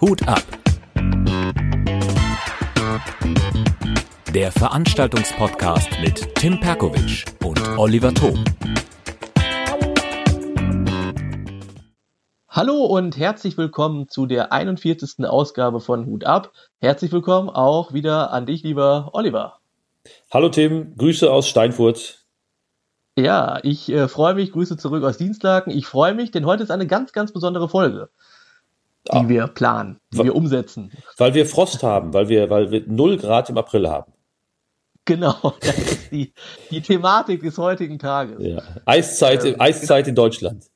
Hut ab. Der Veranstaltungspodcast mit Tim Perkovic und Oliver Thom. Hallo und herzlich willkommen zu der 41. Ausgabe von Hut ab. Herzlich willkommen auch wieder an dich, lieber Oliver. Hallo Tim, Grüße aus Steinfurt. Ja, ich äh, freue mich, Grüße zurück aus Dienstlaken. Ich freue mich, denn heute ist eine ganz, ganz besondere Folge, die ah. wir planen, die weil, wir umsetzen. Weil wir Frost haben, weil wir, weil wir 0 Grad im April haben. Genau, das ist die, die Thematik des heutigen Tages. Ja. Eiszeit, ähm, Eiszeit in Deutschland.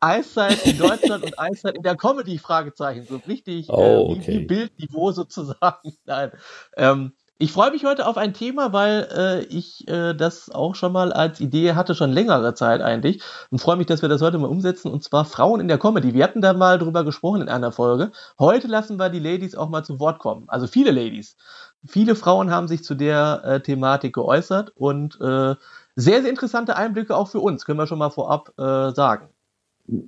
Eiszeit in Deutschland und Eiszeit in der Comedy, Fragezeichen. So richtig oh, äh, okay. Bildniveau sozusagen. Nein. Ähm, ich freue mich heute auf ein Thema, weil äh, ich äh, das auch schon mal als Idee hatte, schon längere Zeit eigentlich. Und freue mich, dass wir das heute mal umsetzen. Und zwar Frauen in der Comedy. Wir hatten da mal drüber gesprochen in einer Folge. Heute lassen wir die Ladies auch mal zu Wort kommen. Also viele Ladies. Viele Frauen haben sich zu der äh, Thematik geäußert und äh, sehr, sehr interessante Einblicke auch für uns, können wir schon mal vorab äh, sagen.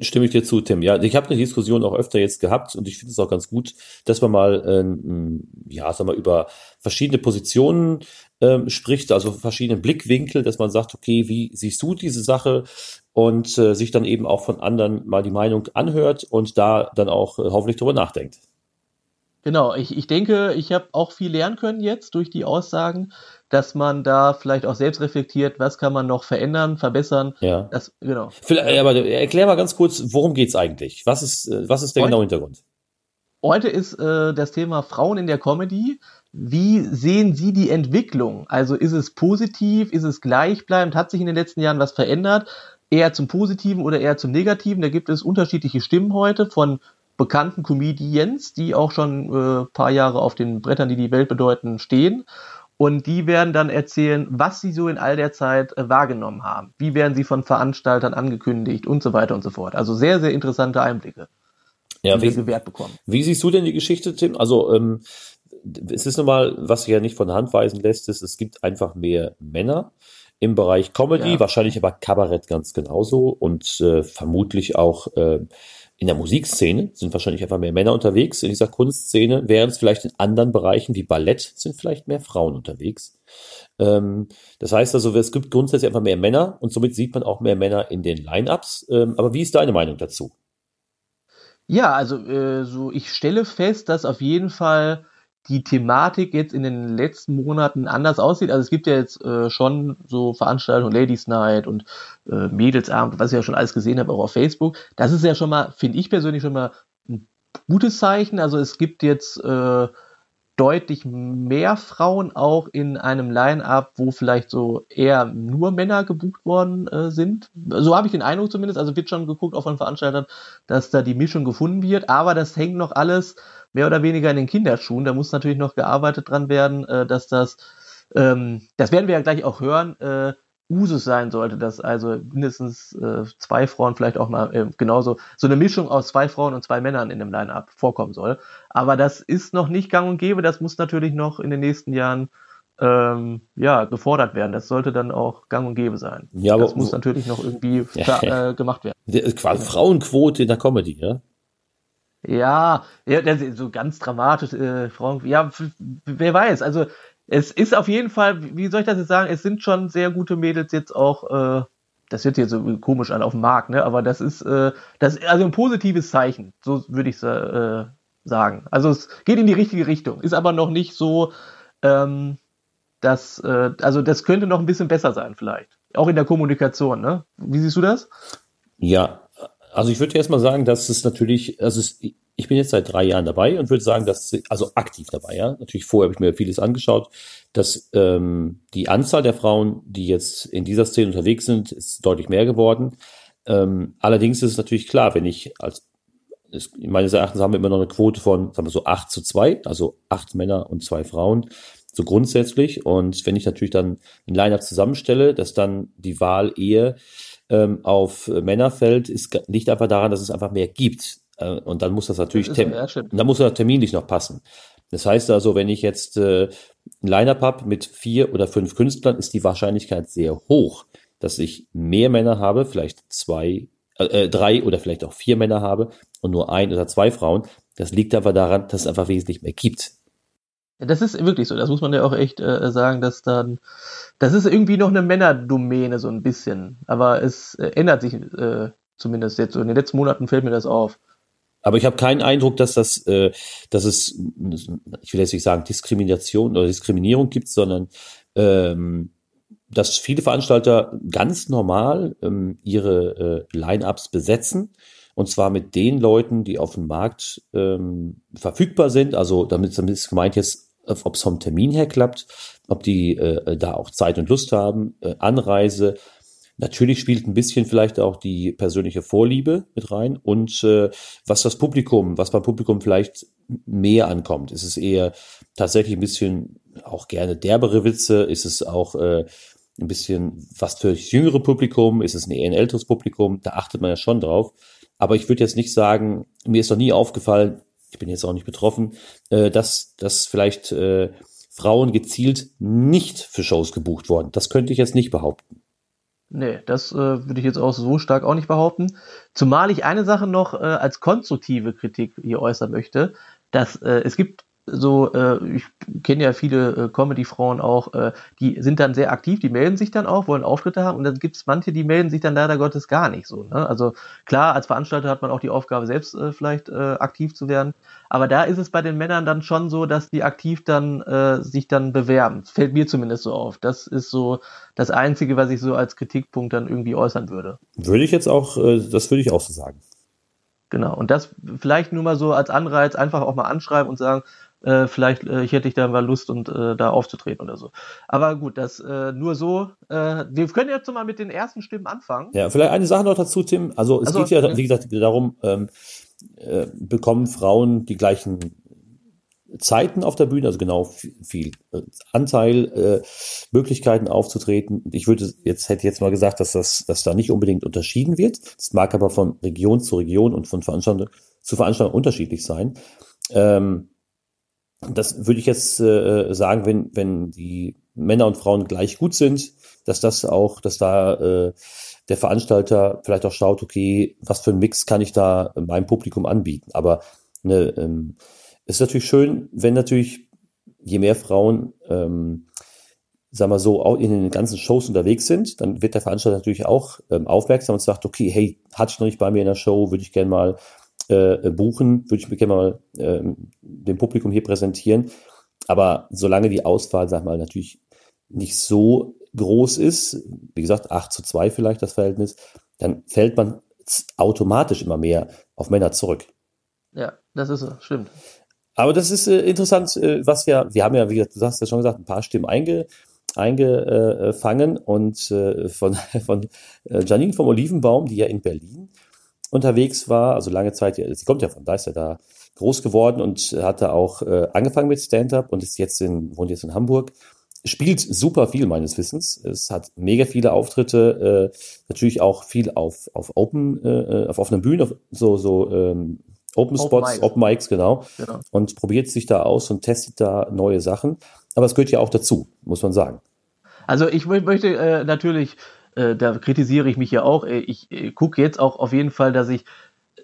Stimme ich dir zu, Tim. Ja, ich habe eine Diskussion auch öfter jetzt gehabt und ich finde es auch ganz gut, dass man mal, ähm, ja, sag mal, über verschiedene Positionen ähm, spricht, also verschiedene Blickwinkel, dass man sagt, okay, wie siehst du diese Sache und äh, sich dann eben auch von anderen mal die Meinung anhört und da dann auch äh, hoffentlich drüber nachdenkt. Genau, ich, ich denke, ich habe auch viel lernen können jetzt durch die Aussagen, dass man da vielleicht auch selbst reflektiert, was kann man noch verändern, verbessern. Ja. Das, genau. Vielleicht, aber erklär mal ganz kurz, worum geht's eigentlich? Was ist, äh, was ist der genaue Hintergrund? Heute ist äh, das Thema Frauen in der Comedy. Wie sehen Sie die Entwicklung? Also ist es positiv, ist es gleichbleibend, hat sich in den letzten Jahren was verändert? Eher zum Positiven oder eher zum Negativen? Da gibt es unterschiedliche Stimmen heute von bekannten Comedians, die auch schon äh, paar Jahre auf den Brettern, die die Welt bedeuten, stehen. Und die werden dann erzählen, was sie so in all der Zeit äh, wahrgenommen haben. Wie werden sie von Veranstaltern angekündigt und so weiter und so fort. Also sehr, sehr interessante Einblicke, ja, die wie, wir gewährt bekommen. Wie siehst du denn die Geschichte, Tim? Also ähm, es ist nun mal, was sich ja nicht von der Hand weisen lässt, ist, es gibt einfach mehr Männer im Bereich Comedy, ja. wahrscheinlich aber Kabarett ganz genauso und äh, vermutlich auch äh, in der Musikszene sind wahrscheinlich einfach mehr Männer unterwegs, in dieser Kunstszene, während es vielleicht in anderen Bereichen wie Ballett sind vielleicht mehr Frauen unterwegs. Ähm, das heißt also, es gibt grundsätzlich einfach mehr Männer und somit sieht man auch mehr Männer in den Line-Ups. Ähm, aber wie ist deine Meinung dazu? Ja, also äh, so ich stelle fest, dass auf jeden Fall die Thematik jetzt in den letzten Monaten anders aussieht. Also es gibt ja jetzt äh, schon so Veranstaltungen, Ladies Night und äh, Mädelsabend, was ich ja schon alles gesehen habe, auch auf Facebook. Das ist ja schon mal, finde ich persönlich schon mal ein gutes Zeichen. Also es gibt jetzt äh, deutlich mehr Frauen auch in einem Line-up, wo vielleicht so eher nur Männer gebucht worden äh, sind. So habe ich den Eindruck zumindest. Also wird schon geguckt, auch von Veranstaltern, dass da die Mischung gefunden wird. Aber das hängt noch alles mehr oder weniger in den Kinderschuhen. Da muss natürlich noch gearbeitet dran werden, äh, dass das, ähm, das werden wir ja gleich auch hören, äh, Usus sein sollte, dass also mindestens äh, zwei Frauen, vielleicht auch mal äh, genauso, so eine Mischung aus zwei Frauen und zwei Männern in dem Line-Up vorkommen soll. Aber das ist noch nicht gang und gäbe, das muss natürlich noch in den nächsten Jahren ähm, ja, gefordert werden. Das sollte dann auch gang und gäbe sein. Ja, aber, das muss natürlich noch irgendwie ja, äh, gemacht werden. Quasi Frauenquote in der Comedy, ja? Ja, ja so ganz dramatisch, äh, Frauen, ja, wer weiß, also es ist auf jeden Fall, wie soll ich das jetzt sagen, es sind schon sehr gute Mädels jetzt auch, äh, das sich jetzt so komisch an auf dem Markt, ne? Aber das ist, äh, das also ein positives Zeichen, so würde ich äh, sagen. Also es geht in die richtige Richtung, ist aber noch nicht so, ähm, dass, äh, also das könnte noch ein bisschen besser sein, vielleicht. Auch in der Kommunikation, ne? Wie siehst du das? Ja, also ich würde erst mal sagen, dass es natürlich, also es, ich bin jetzt seit drei Jahren dabei und würde sagen, dass, also aktiv dabei, ja. Natürlich vorher habe ich mir vieles angeschaut, dass ähm, die Anzahl der Frauen, die jetzt in dieser Szene unterwegs sind, ist deutlich mehr geworden. Ähm, allerdings ist es natürlich klar, wenn ich als es, meines Erachtens haben wir immer noch eine Quote von, sagen wir so, acht zu zwei, also acht Männer und zwei Frauen, so grundsätzlich. Und wenn ich natürlich dann ein Line-Up zusammenstelle, dass dann die Wahl eher ähm, auf Männer fällt, ist, liegt einfach daran, dass es einfach mehr gibt. Äh, und dann muss das natürlich, das dann muss das terminlich noch passen. Das heißt also, wenn ich jetzt äh, ein Line-Up habe mit vier oder fünf Künstlern, ist die Wahrscheinlichkeit sehr hoch, dass ich mehr Männer habe, vielleicht zwei, äh, äh drei oder vielleicht auch vier Männer habe und nur ein oder zwei Frauen. Das liegt aber daran, dass es einfach wesentlich mehr gibt. Das ist wirklich so, das muss man ja auch echt äh, sagen, dass dann, das ist irgendwie noch eine Männerdomäne so ein bisschen, aber es äh, ändert sich äh, zumindest jetzt in den letzten Monaten fällt mir das auf. Aber ich habe keinen Eindruck, dass das, äh, dass es, ich will jetzt nicht sagen Diskrimination oder Diskriminierung gibt, sondern ähm, dass viele Veranstalter ganz normal ähm, ihre äh, Line-ups besetzen und zwar mit den Leuten, die auf dem Markt ähm, verfügbar sind. Also damit ist gemeint jetzt, ob es vom Termin her klappt, ob die äh, da auch Zeit und Lust haben, äh, Anreise. Natürlich spielt ein bisschen vielleicht auch die persönliche Vorliebe mit rein und äh, was das Publikum, was beim Publikum vielleicht mehr ankommt. Ist es eher tatsächlich ein bisschen auch gerne derbere Witze? Ist es auch äh, ein bisschen was für das jüngere Publikum? Ist es ein eher ein älteres Publikum? Da achtet man ja schon drauf. Aber ich würde jetzt nicht sagen, mir ist noch nie aufgefallen, ich bin jetzt auch nicht betroffen, äh, dass, dass vielleicht äh, Frauen gezielt nicht für Shows gebucht wurden. Das könnte ich jetzt nicht behaupten. Nee, das äh, würde ich jetzt auch so stark auch nicht behaupten. Zumal ich eine Sache noch äh, als konstruktive Kritik hier äußern möchte, dass äh, es gibt so, äh, ich kenne ja viele äh, Comedy-Frauen auch, äh, die sind dann sehr aktiv, die melden sich dann auch, wollen Auftritte haben und dann gibt es manche, die melden sich dann leider Gottes gar nicht so. Ne? Also klar, als Veranstalter hat man auch die Aufgabe, selbst äh, vielleicht äh, aktiv zu werden, aber da ist es bei den Männern dann schon so, dass die aktiv dann äh, sich dann bewerben. Das fällt mir zumindest so auf. Das ist so das Einzige, was ich so als Kritikpunkt dann irgendwie äußern würde. Würde ich jetzt auch, äh, das würde ich auch so sagen. Genau, und das vielleicht nur mal so als Anreiz, einfach auch mal anschreiben und sagen, äh, vielleicht äh, ich hätte ich da mal Lust und äh, da aufzutreten oder so. Aber gut, das äh, nur so. Äh, wir können jetzt mal mit den ersten Stimmen anfangen. Ja, vielleicht eine Sache noch dazu, Tim. Also es also, geht ja, wie gesagt, darum, ähm, äh, bekommen Frauen die gleichen Zeiten auf der Bühne, also genau viel, viel äh, Anteil, äh, Möglichkeiten aufzutreten. Ich würde jetzt hätte jetzt mal gesagt, dass das, dass da nicht unbedingt unterschieden wird. Das mag aber von Region zu Region und von Veranstaltung zu Veranstaltung unterschiedlich sein. Ähm, das würde ich jetzt äh, sagen, wenn, wenn die Männer und Frauen gleich gut sind, dass das auch, dass da äh, der Veranstalter vielleicht auch schaut, okay, was für ein Mix kann ich da meinem Publikum anbieten. Aber ne, ähm, ist natürlich schön, wenn natürlich je mehr Frauen, ähm, sagen wir so, auch in den ganzen Shows unterwegs sind, dann wird der Veranstalter natürlich auch ähm, aufmerksam und sagt, okay, hey, hatte ich noch nicht bei mir in der Show, würde ich gerne mal äh, buchen, würde ich mir gerne mal äh, dem Publikum hier präsentieren. Aber solange die Auswahl, sag mal, natürlich nicht so groß ist, wie gesagt, 8 zu 2 vielleicht das Verhältnis, dann fällt man automatisch immer mehr auf Männer zurück. Ja, das ist so, stimmt. Aber das ist äh, interessant, äh, was wir, wir haben ja, wie gesagt, du hast ja schon gesagt, ein paar Stimmen einge, eingefangen und äh, von, von äh, Janine vom Olivenbaum, die ja in Berlin unterwegs war, also lange Zeit, sie kommt ja von da, ist ja da groß geworden und hatte auch äh, angefangen mit Stand-up und ist jetzt in, wohnt jetzt in Hamburg. Spielt super viel meines Wissens. Es hat mega viele Auftritte, äh, natürlich auch viel auf, auf Open, äh, auf offener Bühne, auf so, so ähm, Open Spots, Open Mics, genau. genau. Und probiert sich da aus und testet da neue Sachen. Aber es gehört ja auch dazu, muss man sagen. Also ich möchte äh, natürlich äh, da kritisiere ich mich ja auch. Äh, ich äh, gucke jetzt auch auf jeden Fall, dass ich,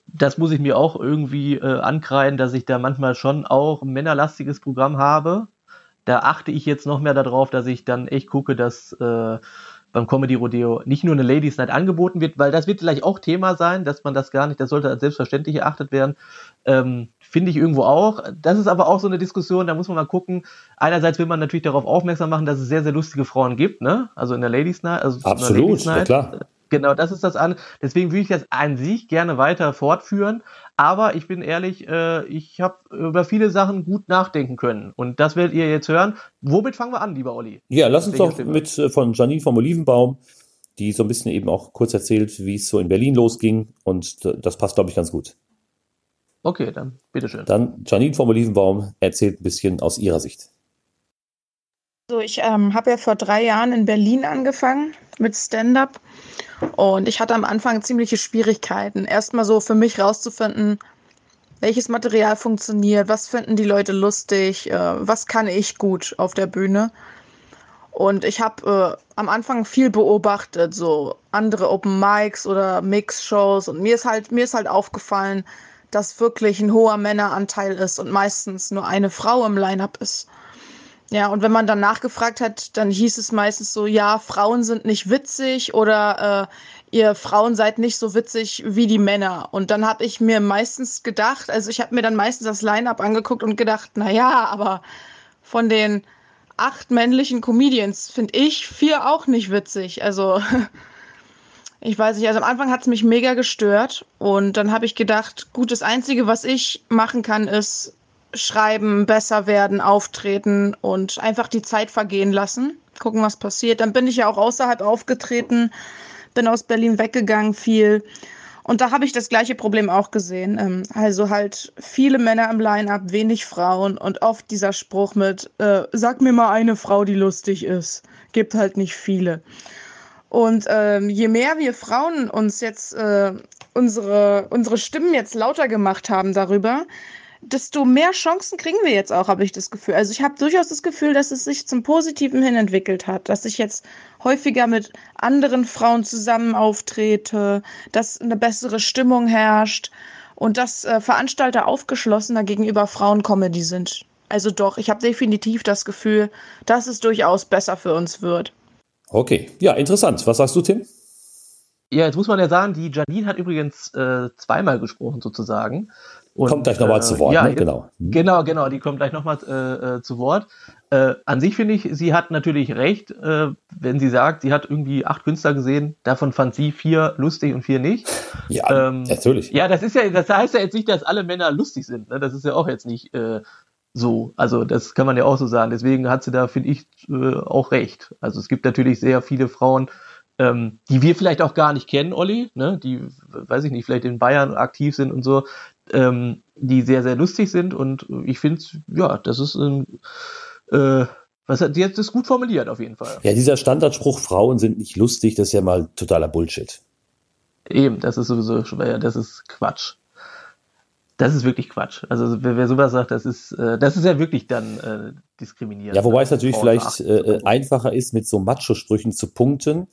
das muss ich mir auch irgendwie äh, ankreiden, dass ich da manchmal schon auch ein männerlastiges Programm habe. Da achte ich jetzt noch mehr darauf, dass ich dann echt gucke, dass äh, beim Comedy Rodeo nicht nur eine Ladies Night angeboten wird, weil das wird vielleicht auch Thema sein, dass man das gar nicht, das sollte als selbstverständlich erachtet werden. Ähm, Finde ich irgendwo auch. Das ist aber auch so eine Diskussion, da muss man mal gucken. Einerseits will man natürlich darauf aufmerksam machen, dass es sehr, sehr lustige Frauen gibt, ne? Also in der Ladies Night. Also Absolut, Ladies Night. Ja klar. Genau, das ist das an. Deswegen würde ich das an sich gerne weiter fortführen. Aber ich bin ehrlich, äh, ich habe über viele Sachen gut nachdenken können. Und das werdet ihr jetzt hören. Womit fangen wir an, lieber Olli? Ja, lass uns doch mit äh, von Janine vom Olivenbaum, die so ein bisschen eben auch kurz erzählt, wie es so in Berlin losging. Und das passt, glaube ich, ganz gut. Okay, dann bitteschön. Dann Janine vom Olivenbaum erzählt ein bisschen aus ihrer Sicht. So, ich ähm, habe ja vor drei Jahren in Berlin angefangen mit Stand-up und ich hatte am Anfang ziemliche Schwierigkeiten. Erstmal so für mich rauszufinden, welches Material funktioniert, was finden die Leute lustig, äh, was kann ich gut auf der Bühne. Und ich habe äh, am Anfang viel beobachtet, so andere Open Mics oder Mix-Shows. Und mir ist halt, mir ist halt aufgefallen, dass wirklich ein hoher Männeranteil ist und meistens nur eine Frau im Line-up ist. Ja, und wenn man dann nachgefragt hat, dann hieß es meistens so, ja, Frauen sind nicht witzig oder äh, ihr Frauen seid nicht so witzig wie die Männer. Und dann habe ich mir meistens gedacht, also ich habe mir dann meistens das Line-up angeguckt und gedacht, na ja, aber von den acht männlichen Comedians finde ich vier auch nicht witzig. Also ich weiß nicht, also am Anfang hat es mich mega gestört und dann habe ich gedacht, gut, das Einzige, was ich machen kann, ist schreiben, besser werden, auftreten und einfach die Zeit vergehen lassen, gucken, was passiert. Dann bin ich ja auch außerhalb aufgetreten, bin aus Berlin weggegangen viel. Und da habe ich das gleiche Problem auch gesehen. Ähm, also halt viele Männer im Line-up, wenig Frauen und oft dieser Spruch mit, äh, sag mir mal eine Frau, die lustig ist. Gibt halt nicht viele. Und ähm, je mehr wir Frauen uns jetzt äh, unsere, unsere Stimmen jetzt lauter gemacht haben darüber, desto mehr Chancen kriegen wir jetzt auch, habe ich das Gefühl. Also ich habe durchaus das Gefühl, dass es sich zum Positiven hin entwickelt hat, dass ich jetzt häufiger mit anderen Frauen zusammen auftrete, dass eine bessere Stimmung herrscht und dass äh, Veranstalter aufgeschlossener gegenüber Frauencomedy sind. Also doch, ich habe definitiv das Gefühl, dass es durchaus besser für uns wird. Okay, ja, interessant. Was sagst du, Tim? Ja, jetzt muss man ja sagen, die Janine hat übrigens äh, zweimal gesprochen sozusagen. Und, kommt gleich nochmal äh, zu Wort, ja, ne? genau. Mhm. Genau, genau, die kommt gleich nochmal äh, äh, zu Wort. Äh, an sich finde ich, sie hat natürlich recht, äh, wenn sie sagt, sie hat irgendwie acht Künstler gesehen, davon fand sie vier lustig und vier nicht. Ja, ähm, natürlich. Ja, das ist ja, das heißt ja jetzt nicht, dass alle Männer lustig sind. Ne? Das ist ja auch jetzt nicht äh, so. Also das kann man ja auch so sagen. Deswegen hat sie da, finde ich, äh, auch recht. Also es gibt natürlich sehr viele Frauen, ähm, die wir vielleicht auch gar nicht kennen, Olli, ne? die, weiß ich nicht, vielleicht in Bayern aktiv sind und so, ähm, die sehr, sehr lustig sind und ich finde, ja, das ist ein, äh, was hat, jetzt ist gut formuliert auf jeden Fall. Ja, dieser Standardspruch, Frauen sind nicht lustig, das ist ja mal totaler Bullshit. Eben, das ist sowieso schwer, das ist Quatsch. Das ist wirklich Quatsch. Also wer, wer sowas sagt, das ist, äh, das ist ja wirklich dann äh, diskriminierend. Ja, wobei es natürlich vielleicht äh, einfacher ist, mit so Macho-Sprüchen zu punkten,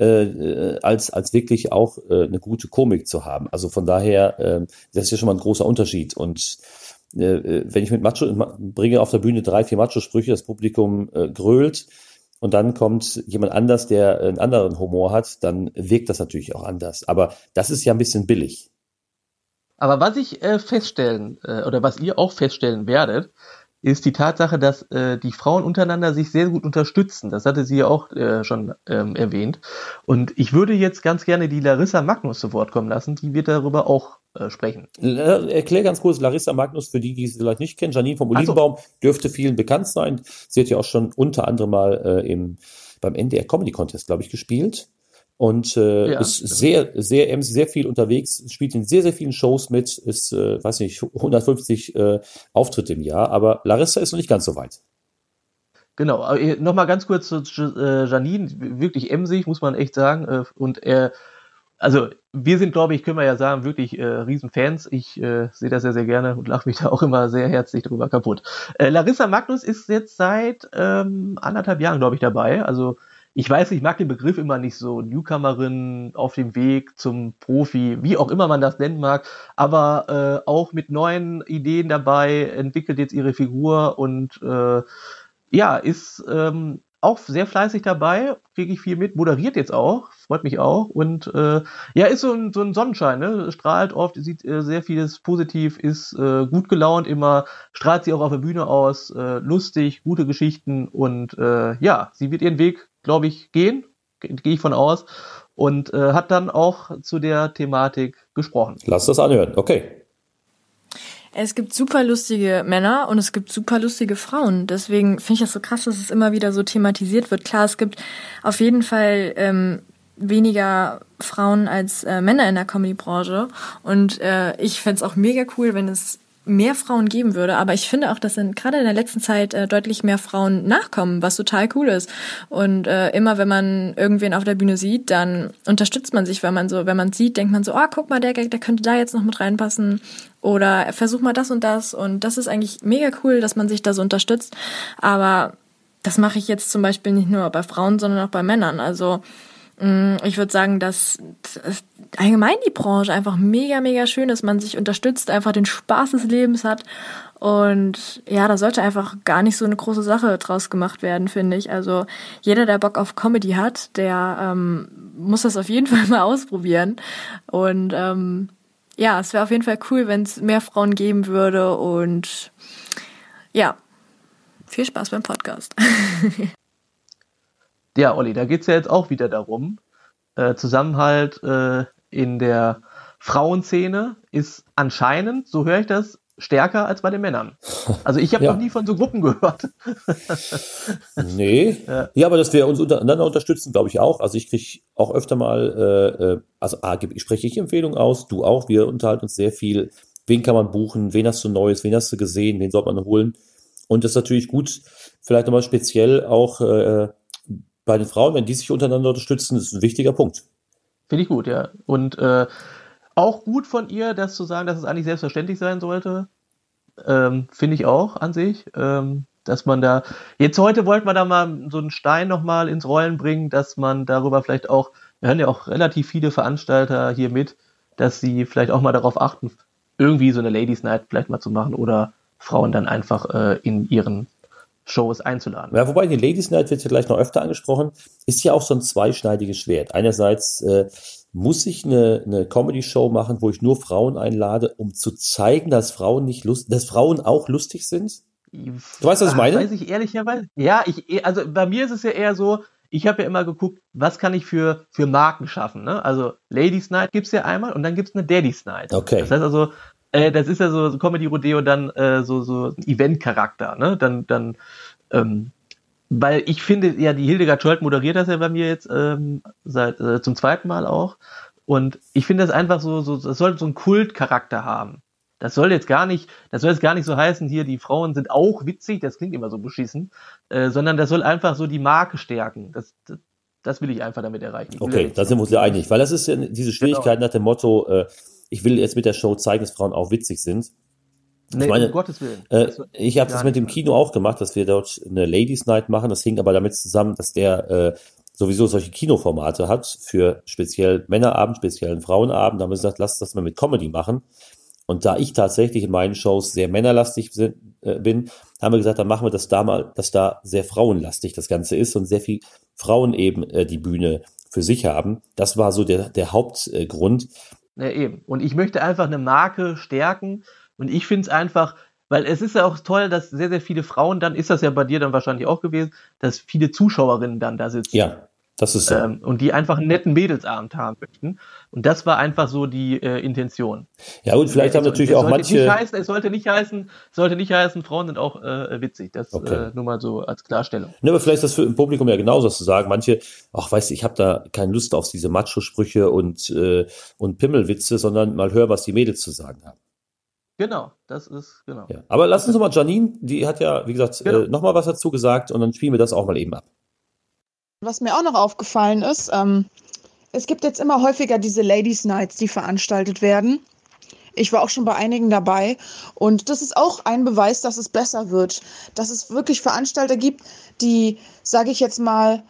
äh, äh, als, als wirklich auch äh, eine gute Komik zu haben. Also von daher, äh, das ist ja schon mal ein großer Unterschied. Und äh, äh wenn ich mit Macho bringe auf der Bühne drei, vier Macho-Sprüche, das Publikum äh, grölt und dann kommt jemand anders, der einen anderen Humor hat, dann wirkt das natürlich auch anders. Aber das ist ja ein bisschen billig. Aber was ich äh, feststellen, äh, oder was ihr auch feststellen werdet, ist die Tatsache, dass äh, die Frauen untereinander sich sehr gut unterstützen. Das hatte sie ja auch äh, schon ähm, erwähnt. Und ich würde jetzt ganz gerne die Larissa Magnus zu Wort kommen lassen. Die wird darüber auch äh, sprechen. Erklär ganz kurz Larissa Magnus für die, die sie vielleicht nicht kennen. Janine vom Olivenbaum so. dürfte vielen bekannt sein. Sie hat ja auch schon unter anderem mal äh, im, beim NDR Comedy Contest, glaube ich, gespielt und äh, ja, ist sehr, sehr, sehr viel unterwegs, spielt in sehr, sehr vielen Shows mit, ist, äh, weiß nicht, 150 äh, Auftritte im Jahr, aber Larissa ist noch nicht ganz so weit. Genau, äh, nochmal ganz kurz zu äh, Janine, wirklich emsig, muss man echt sagen. Äh, und er, also wir sind, glaube ich, können wir ja sagen, wirklich äh, Riesenfans. Ich äh, sehe das sehr, sehr gerne und lache mich da auch immer sehr herzlich drüber kaputt. Äh, Larissa Magnus ist jetzt seit ähm, anderthalb Jahren, glaube ich, dabei. Also ich weiß, ich mag den Begriff immer nicht so, Newcomerin auf dem Weg zum Profi, wie auch immer man das nennen mag, aber äh, auch mit neuen Ideen dabei, entwickelt jetzt ihre Figur und äh, ja, ist ähm, auch sehr fleißig dabei, kriege ich viel mit, moderiert jetzt auch, freut mich auch und äh, ja, ist so ein, so ein Sonnenschein, ne? strahlt oft, sieht äh, sehr vieles positiv, ist äh, gut gelaunt immer, strahlt sie auch auf der Bühne aus, äh, lustig, gute Geschichten und äh, ja, sie wird ihren Weg glaube ich, gehen, gehe ich von aus, und äh, hat dann auch zu der Thematik gesprochen. Lass das anhören, okay. Es gibt super lustige Männer und es gibt super lustige Frauen. Deswegen finde ich das so krass, dass es immer wieder so thematisiert wird. Klar, es gibt auf jeden Fall ähm, weniger Frauen als äh, Männer in der Comedy-Branche. Und äh, ich fände es auch mega cool, wenn es mehr Frauen geben würde. Aber ich finde auch, dass in, gerade in der letzten Zeit äh, deutlich mehr Frauen nachkommen, was total cool ist. Und äh, immer wenn man irgendwen auf der Bühne sieht, dann unterstützt man sich, weil man so, wenn man sieht, denkt man so, oh, guck mal, der der könnte da jetzt noch mit reinpassen. Oder versuch mal das und das. Und das ist eigentlich mega cool, dass man sich da so unterstützt. Aber das mache ich jetzt zum Beispiel nicht nur bei Frauen, sondern auch bei Männern. Also ich würde sagen, dass allgemein die Branche einfach mega, mega schön ist, man sich unterstützt, einfach den Spaß des Lebens hat. Und ja, da sollte einfach gar nicht so eine große Sache draus gemacht werden, finde ich. Also jeder, der Bock auf Comedy hat, der ähm, muss das auf jeden Fall mal ausprobieren. Und ähm, ja, es wäre auf jeden Fall cool, wenn es mehr Frauen geben würde. Und ja, viel Spaß beim Podcast. Ja, Olli, da geht's ja jetzt auch wieder darum. Äh, Zusammenhalt äh, in der Frauenszene ist anscheinend, so höre ich das, stärker als bei den Männern. Also ich habe ja. noch nie von so Gruppen gehört. nee. Ja. ja. aber dass wir uns untereinander unterstützen, glaube ich auch. Also ich kriege auch öfter mal, äh, äh also A, ich spreche ich Empfehlungen aus, du auch. Wir unterhalten uns sehr viel. Wen kann man buchen? Wen hast du Neues? Wen hast du gesehen? Wen sollte man holen? Und das ist natürlich gut, vielleicht nochmal speziell auch äh, bei den Frauen, wenn die sich untereinander unterstützen, ist ein wichtiger Punkt. Finde ich gut, ja. Und äh, auch gut von ihr, das zu sagen, dass es eigentlich selbstverständlich sein sollte. Ähm, Finde ich auch an sich. Ähm, dass man da, jetzt heute wollten wir da mal so einen Stein nochmal ins Rollen bringen, dass man darüber vielleicht auch, wir hören ja auch relativ viele Veranstalter hier mit, dass sie vielleicht auch mal darauf achten, irgendwie so eine Ladies Night vielleicht mal zu machen oder Frauen dann einfach äh, in ihren Shows einzuladen. Ja, wobei die Ladies Night wird ja gleich noch öfter angesprochen, ist ja auch so ein zweischneidiges Schwert. Einerseits äh, muss ich eine, eine Comedy-Show machen, wo ich nur Frauen einlade, um zu zeigen, dass Frauen nicht lust, dass Frauen auch lustig sind? Du weißt, was ich meine? Weiß ich ehrlicherweise. Ja, ich, also bei mir ist es ja eher so, ich habe ja immer geguckt, was kann ich für, für Marken schaffen. Ne? Also Ladies Night gibt's ja einmal und dann gibt's eine Daddy's Night. Okay. Das heißt also, äh, das ist ja so Comedy Rodeo dann äh, so so Event-Charakter, ne? Dann dann ähm, weil ich finde ja die Hildegard Scholt moderiert das ja bei mir jetzt ähm, seit äh, zum zweiten Mal auch und ich finde das einfach so so das soll so einen Kultcharakter haben. Das soll jetzt gar nicht, das soll jetzt gar nicht so heißen, hier die Frauen sind auch witzig, das klingt immer so beschissen, äh, sondern das soll einfach so die Marke stärken. Das, das, das will ich einfach damit erreichen. Okay, da sind wir uns ja einig, weil das ist ja diese Schwierigkeit genau. nach dem Motto, äh, ich will jetzt mit der Show zeigen, dass Frauen auch witzig sind. Nee, ich meine, um Gottes Willen. Äh, ich habe das mit dem Kino auch gemacht, dass wir dort eine Ladies Night machen. Das hing aber damit zusammen, dass der äh, sowieso solche Kinoformate hat für speziell Männerabend, speziellen Frauenabend. Da haben wir gesagt, lass das mal mit Comedy machen. Und da ich tatsächlich in meinen Shows sehr männerlastig äh, bin, haben wir gesagt, dann machen wir das da mal, dass da sehr frauenlastig das Ganze ist und sehr viel Frauen eben äh, die Bühne für sich haben. Das war so der, der Hauptgrund. Ja, eben. Und ich möchte einfach eine Marke stärken. Und ich finde es einfach, weil es ist ja auch toll, dass sehr, sehr viele Frauen, dann ist das ja bei dir dann wahrscheinlich auch gewesen, dass viele Zuschauerinnen dann da sitzen. Ja. Das ist so. Ähm, und die einfach einen netten Mädelsabend haben möchten. Und das war einfach so die äh, Intention. Ja, und vielleicht haben natürlich auch manche. Heißen, es sollte nicht heißen, sollte nicht heißen, Frauen sind auch äh, witzig. Das okay. äh, nur mal so als Klarstellung. Ne, aber vielleicht ist das für im Publikum ja genauso zu sagen. Manche, ach weißt du, ich habe da keine Lust auf diese Macho-Sprüche und, äh, und Pimmelwitze, sondern mal hören, was die Mädels zu sagen haben. Genau, das ist, genau. Ja. Aber lass uns mal Janine, die hat ja, wie gesagt, genau. äh, nochmal was dazu gesagt und dann spielen wir das auch mal eben ab. Was mir auch noch aufgefallen ist, ähm, es gibt jetzt immer häufiger diese Ladies Nights, die veranstaltet werden. Ich war auch schon bei einigen dabei und das ist auch ein Beweis, dass es besser wird, dass es wirklich Veranstalter gibt, die, sage ich jetzt mal,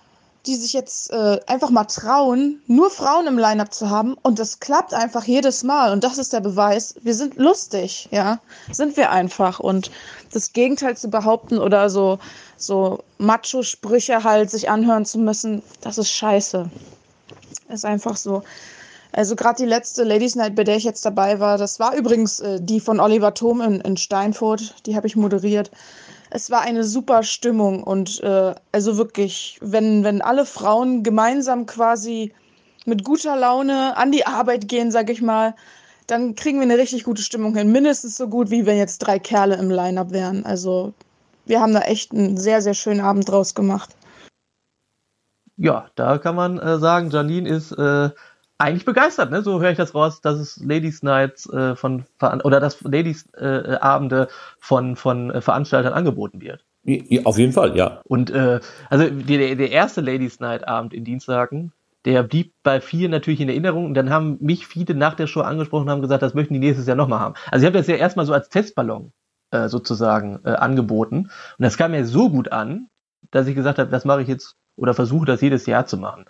die sich jetzt äh, einfach mal trauen, nur Frauen im Line-up zu haben und das klappt einfach jedes Mal und das ist der Beweis, wir sind lustig, ja, sind wir einfach und das Gegenteil zu behaupten oder so so Macho-Sprüche halt sich anhören zu müssen, das ist scheiße. Ist einfach so. Also gerade die letzte Ladies Night, bei der ich jetzt dabei war, das war übrigens äh, die von Oliver Thom in, in Steinfurt, die habe ich moderiert. Es war eine super Stimmung und äh, also wirklich, wenn, wenn alle Frauen gemeinsam quasi mit guter Laune an die Arbeit gehen, sag ich mal, dann kriegen wir eine richtig gute Stimmung hin. Mindestens so gut, wie wenn jetzt drei Kerle im Line-Up wären. Also wir haben da echt einen sehr, sehr schönen Abend draus gemacht. Ja, da kann man äh, sagen, Janine ist äh, eigentlich begeistert, ne? So höre ich das raus, dass es Ladies Nights äh, von oder dass Ladies äh, Abende von von äh, Veranstaltern angeboten wird. Auf jeden Fall, ja. Und äh, also der, der erste Ladies Night Abend in Dienstlaken, der blieb bei vielen natürlich in Erinnerung und dann haben mich viele nach der Show angesprochen und haben gesagt, das möchten die nächstes Jahr nochmal haben. Also ich habe das ja erstmal so als Testballon äh, sozusagen äh, angeboten. Und das kam mir so gut an, dass ich gesagt habe, das mache ich jetzt oder versuche das jedes Jahr zu machen.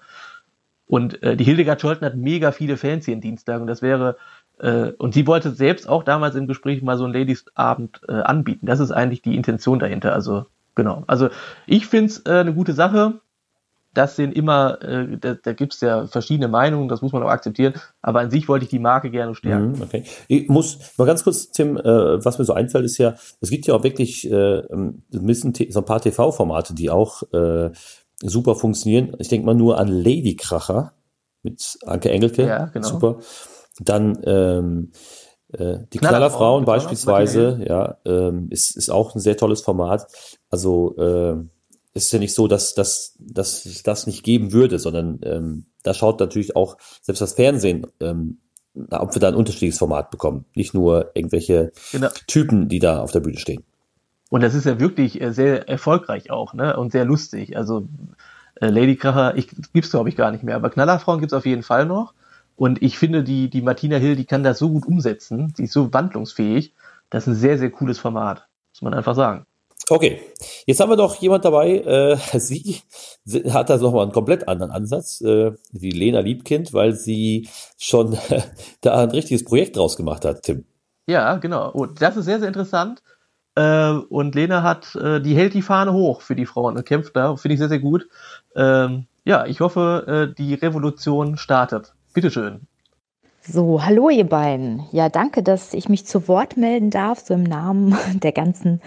Und äh, die Hildegard Scholten hat mega viele Fans hier in Dienstag und das wäre, äh, und sie wollte selbst auch damals im Gespräch mal so einen Ladies-Abend äh, anbieten. Das ist eigentlich die Intention dahinter. Also, genau. Also, ich finde es äh, eine gute Sache. Das sind immer, äh, da, da gibt es ja verschiedene Meinungen, das muss man auch akzeptieren, aber an sich wollte ich die Marke gerne stärken. Mhm, okay. Ich muss mal ganz kurz, Tim, äh, was mir so einfällt, ist ja, es gibt ja auch wirklich äh, ein bisschen so ein paar TV-Formate, die auch äh, super funktionieren. Ich denke mal nur an Ladykracher mit Anke Engelke. Ja, genau. Super. Dann ähm, äh, die Knallerfrauen beispielsweise, ja, ähm, ist, ist auch ein sehr tolles Format. Also äh, es ist ja nicht so, dass, dass, dass es das nicht geben würde, sondern ähm, da schaut natürlich auch selbst das Fernsehen, ähm, ob wir da ein unterschiedliches Format bekommen. Nicht nur irgendwelche genau. Typen, die da auf der Bühne stehen. Und das ist ja wirklich äh, sehr erfolgreich auch, ne? Und sehr lustig. Also äh, Lady Kracher, ich gibt's glaube ich gar nicht mehr, aber Knallerfrauen gibt's auf jeden Fall noch. Und ich finde, die, die Martina Hill, die kann das so gut umsetzen, sie ist so wandlungsfähig. Das ist ein sehr, sehr cooles Format, muss man einfach sagen. Okay, jetzt haben wir doch jemand dabei, äh, sie hat da nochmal einen komplett anderen Ansatz, äh, die Lena Liebkind, weil sie schon da ein richtiges Projekt draus gemacht hat, Tim. Ja, genau. Und das ist sehr, sehr interessant. Äh, und Lena hat, äh, die hält die Fahne hoch für die Frauen und kämpft da, finde ich sehr, sehr gut. Ähm, ja, ich hoffe, äh, die Revolution startet. Bitteschön. So, hallo ihr beiden. Ja, danke, dass ich mich zu Wort melden darf, so im Namen der ganzen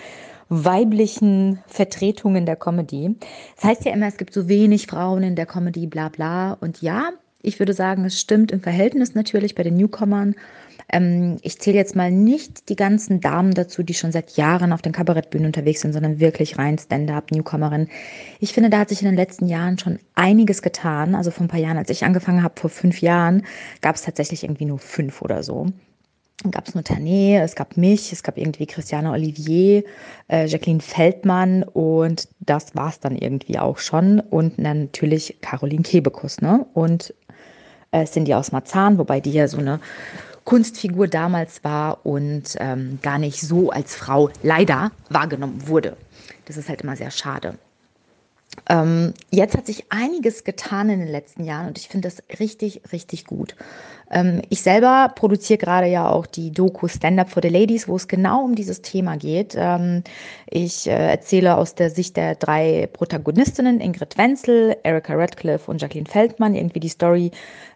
weiblichen Vertretungen der Comedy. Das heißt ja immer, es gibt so wenig Frauen in der Comedy, bla bla. Und ja, ich würde sagen, es stimmt im Verhältnis natürlich bei den Newcomern. Ähm, ich zähle jetzt mal nicht die ganzen Damen dazu, die schon seit Jahren auf den Kabarettbühnen unterwegs sind, sondern wirklich rein Stand-up-Newcomerin. Ich finde, da hat sich in den letzten Jahren schon einiges getan. Also vor ein paar Jahren, als ich angefangen habe, vor fünf Jahren, gab es tatsächlich irgendwie nur fünf oder so. Gab es nur Tané, es gab mich, es gab irgendwie Christiane Olivier, äh, Jacqueline Feldmann und das war es dann irgendwie auch schon. Und natürlich Caroline Kebekus, ne? Und äh, Cindy aus Marzahn, wobei die ja so eine Kunstfigur damals war und ähm, gar nicht so als Frau leider wahrgenommen wurde. Das ist halt immer sehr schade. Ähm, jetzt hat sich einiges getan in den letzten Jahren und ich finde das richtig, richtig gut. Ähm, ich selber produziere gerade ja auch die Doku Stand Up for the Ladies, wo es genau um dieses Thema geht. Ähm, ich äh, erzähle aus der Sicht der drei Protagonistinnen, Ingrid Wenzel, Erika Radcliffe und Jacqueline Feldmann, irgendwie die Story,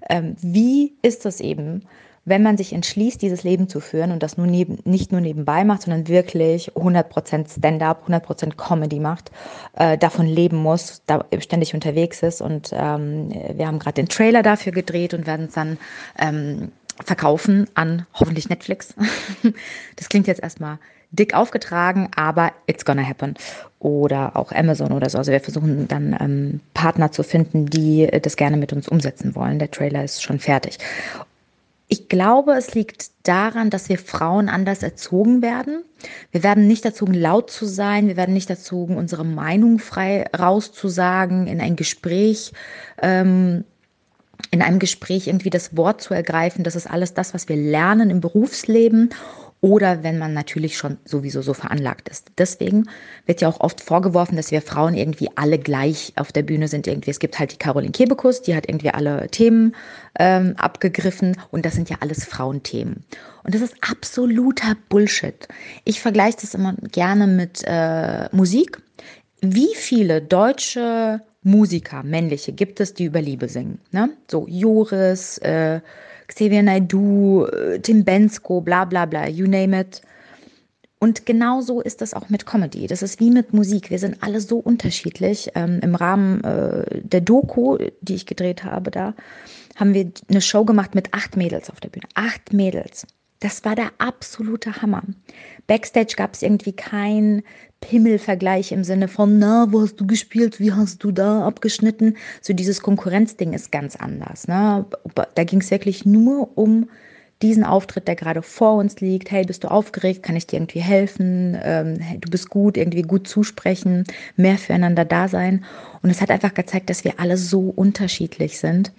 ähm, wie ist das eben, wenn man sich entschließt, dieses Leben zu führen und das nur neben, nicht nur nebenbei macht, sondern wirklich 100% Stand-up, 100% Comedy macht, äh, davon leben muss, da ständig unterwegs ist. Und ähm, wir haben gerade den Trailer dafür gedreht und werden es dann ähm, verkaufen an hoffentlich Netflix. das klingt jetzt erstmal dick aufgetragen, aber it's gonna happen. Oder auch Amazon oder so. Also wir versuchen dann ähm, Partner zu finden, die das gerne mit uns umsetzen wollen. Der Trailer ist schon fertig. Ich glaube, es liegt daran, dass wir Frauen anders erzogen werden. Wir werden nicht erzogen, laut zu sein. Wir werden nicht erzogen, unsere Meinung frei rauszusagen, in ein Gespräch, ähm, in einem Gespräch irgendwie das Wort zu ergreifen. Das ist alles das, was wir lernen im Berufsleben oder wenn man natürlich schon sowieso so veranlagt ist. Deswegen wird ja auch oft vorgeworfen, dass wir Frauen irgendwie alle gleich auf der Bühne sind. Irgendwie, es gibt halt die Caroline Kebekus, die hat irgendwie alle Themen ähm, abgegriffen und das sind ja alles Frauenthemen. Und das ist absoluter Bullshit. Ich vergleiche das immer gerne mit äh, Musik. Wie viele deutsche Musiker, männliche, gibt es, die über Liebe singen? Ne? So Joris, äh, Xavier Naidoo, äh, Tim Bensko, bla bla bla, you name it. Und genau so ist das auch mit Comedy. Das ist wie mit Musik. Wir sind alle so unterschiedlich. Ähm, Im Rahmen äh, der Doku, die ich gedreht habe, da haben wir eine Show gemacht mit acht Mädels auf der Bühne. Acht Mädels. Das war der absolute Hammer. Backstage gab es irgendwie kein Pimmelvergleich im Sinne von, na, wo hast du gespielt, wie hast du da abgeschnitten? So dieses Konkurrenzding ist ganz anders. Ne? Da ging es wirklich nur um diesen Auftritt, der gerade vor uns liegt. Hey, bist du aufgeregt? Kann ich dir irgendwie helfen? Ähm, hey, du bist gut, irgendwie gut zusprechen, mehr füreinander da sein. Und es hat einfach gezeigt, dass wir alle so unterschiedlich sind.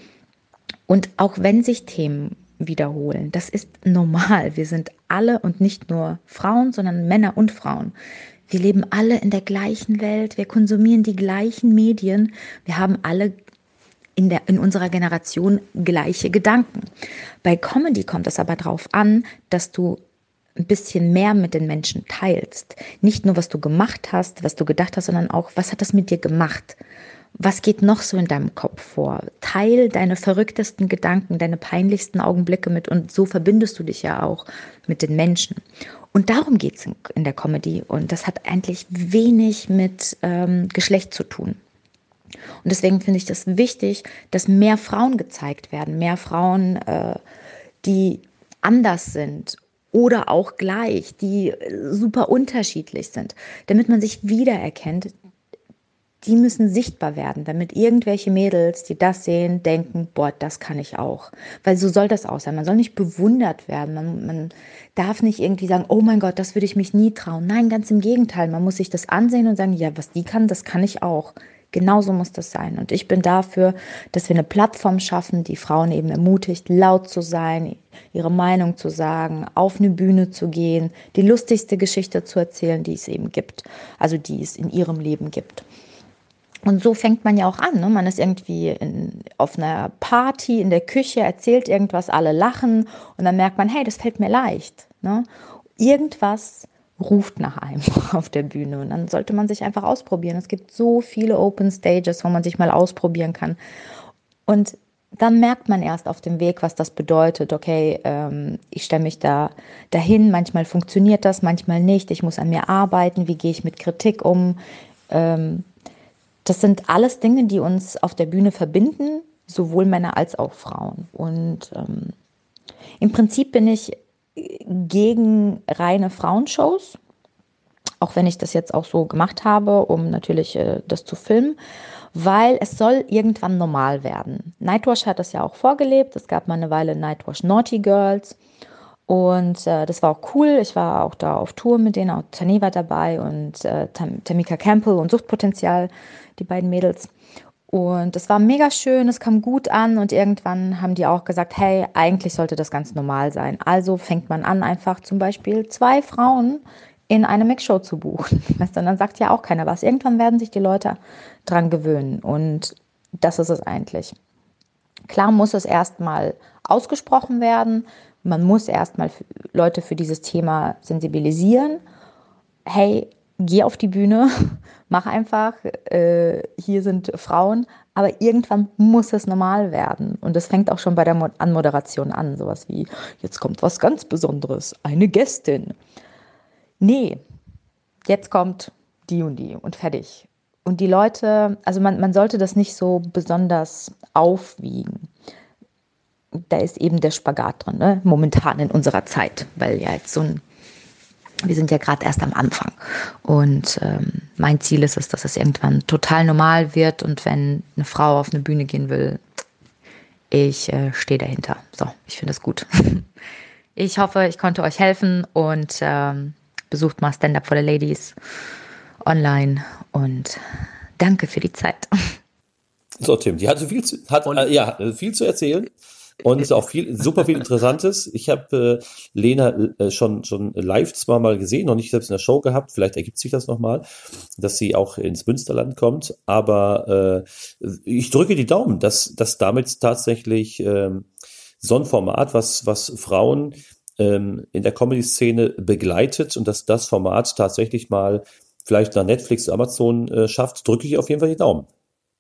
Und auch wenn sich Themen wiederholen. Das ist normal. Wir sind alle und nicht nur Frauen, sondern Männer und Frauen. Wir leben alle in der gleichen Welt. Wir konsumieren die gleichen Medien. Wir haben alle in, der, in unserer Generation gleiche Gedanken. Bei Comedy kommt es aber darauf an, dass du ein bisschen mehr mit den Menschen teilst. Nicht nur, was du gemacht hast, was du gedacht hast, sondern auch, was hat das mit dir gemacht? Was geht noch so in deinem Kopf vor? Teil deine verrücktesten Gedanken, deine peinlichsten Augenblicke mit und so verbindest du dich ja auch mit den Menschen. Und darum geht es in, der Comedy und das hat eigentlich wenig mit ähm, Geschlecht zu tun. Und deswegen finde ich das wichtig, dass mehr Frauen gezeigt werden, mehr Frauen, äh, die anders sind oder auch gleich, die super unterschiedlich sind, damit man sich wiedererkennt. Die müssen sichtbar werden, damit irgendwelche Mädels, die das sehen, denken, boah, das kann ich auch. Weil so soll das auch sein. Man soll nicht bewundert werden. Man, man darf nicht irgendwie sagen, oh mein Gott, das würde ich mich nie trauen. Nein, ganz im Gegenteil. Man muss sich das ansehen und sagen, ja, was die kann, das kann ich auch. Genauso muss das sein. Und ich bin dafür, dass wir eine Plattform schaffen, die Frauen eben ermutigt, laut zu sein, ihre Meinung zu sagen, auf eine Bühne zu gehen, die lustigste Geschichte zu erzählen, die es eben gibt, also die es in ihrem Leben gibt. Und so fängt man ja auch an. Ne? Man ist irgendwie in, auf einer Party in der Küche, erzählt irgendwas, alle lachen und dann merkt man, hey, das fällt mir leicht. Ne? Irgendwas ruft nach einem auf der Bühne. Und dann sollte man sich einfach ausprobieren. Es gibt so viele Open Stages, wo man sich mal ausprobieren kann. Und dann merkt man erst auf dem Weg, was das bedeutet. Okay, ähm, ich stelle mich da dahin. Manchmal funktioniert das, manchmal nicht. Ich muss an mir arbeiten. Wie gehe ich mit Kritik um? Ähm, das sind alles Dinge, die uns auf der Bühne verbinden, sowohl Männer als auch Frauen. Und ähm, im Prinzip bin ich gegen reine Frauenshows, auch wenn ich das jetzt auch so gemacht habe, um natürlich äh, das zu filmen, weil es soll irgendwann normal werden. Nightwash hat das ja auch vorgelebt. Es gab mal eine Weile Nightwash Naughty Girls. Und äh, das war auch cool. Ich war auch da auf Tour mit denen, auch Tani war dabei und äh, Tamika Campbell und Suchtpotenzial, die beiden Mädels. Und es war mega schön, es kam gut an und irgendwann haben die auch gesagt, hey, eigentlich sollte das ganz normal sein. Also fängt man an, einfach zum Beispiel zwei Frauen in eine Mixshow zu buchen. Weißt du, dann sagt ja auch keiner was. Irgendwann werden sich die Leute dran gewöhnen und das ist es eigentlich. Klar muss es erstmal ausgesprochen werden. Man muss erstmal Leute für dieses Thema sensibilisieren. Hey, geh auf die Bühne, mach einfach, äh, hier sind Frauen, aber irgendwann muss es normal werden. Und das fängt auch schon bei der Mo Anmoderation an, sowas wie, jetzt kommt was ganz Besonderes, eine Gästin. Nee, jetzt kommt die und die und fertig. Und die Leute, also man, man sollte das nicht so besonders aufwiegen. Da ist eben der Spagat drin, ne? momentan in unserer Zeit, weil ja jetzt so ein wir sind ja gerade erst am Anfang. Und ähm, mein Ziel ist es, dass es irgendwann total normal wird. Und wenn eine Frau auf eine Bühne gehen will, ich äh, stehe dahinter. So, ich finde es gut. Ich hoffe, ich konnte euch helfen und ähm, besucht mal Stand Up for the Ladies online. Und danke für die Zeit. So, Tim, die hatte viel zu, hat, äh, ja, viel zu erzählen. Und auch viel, super viel Interessantes. Ich habe äh, Lena äh, schon, schon live zwar mal gesehen, noch nicht selbst in der Show gehabt. Vielleicht ergibt sich das nochmal, dass sie auch ins Münsterland kommt. Aber äh, ich drücke die Daumen, dass, dass damit tatsächlich ähm, so ein Format, was, was Frauen ähm, in der Comedy-Szene begleitet und dass das Format tatsächlich mal vielleicht nach Netflix, Amazon äh, schafft, drücke ich auf jeden Fall die Daumen.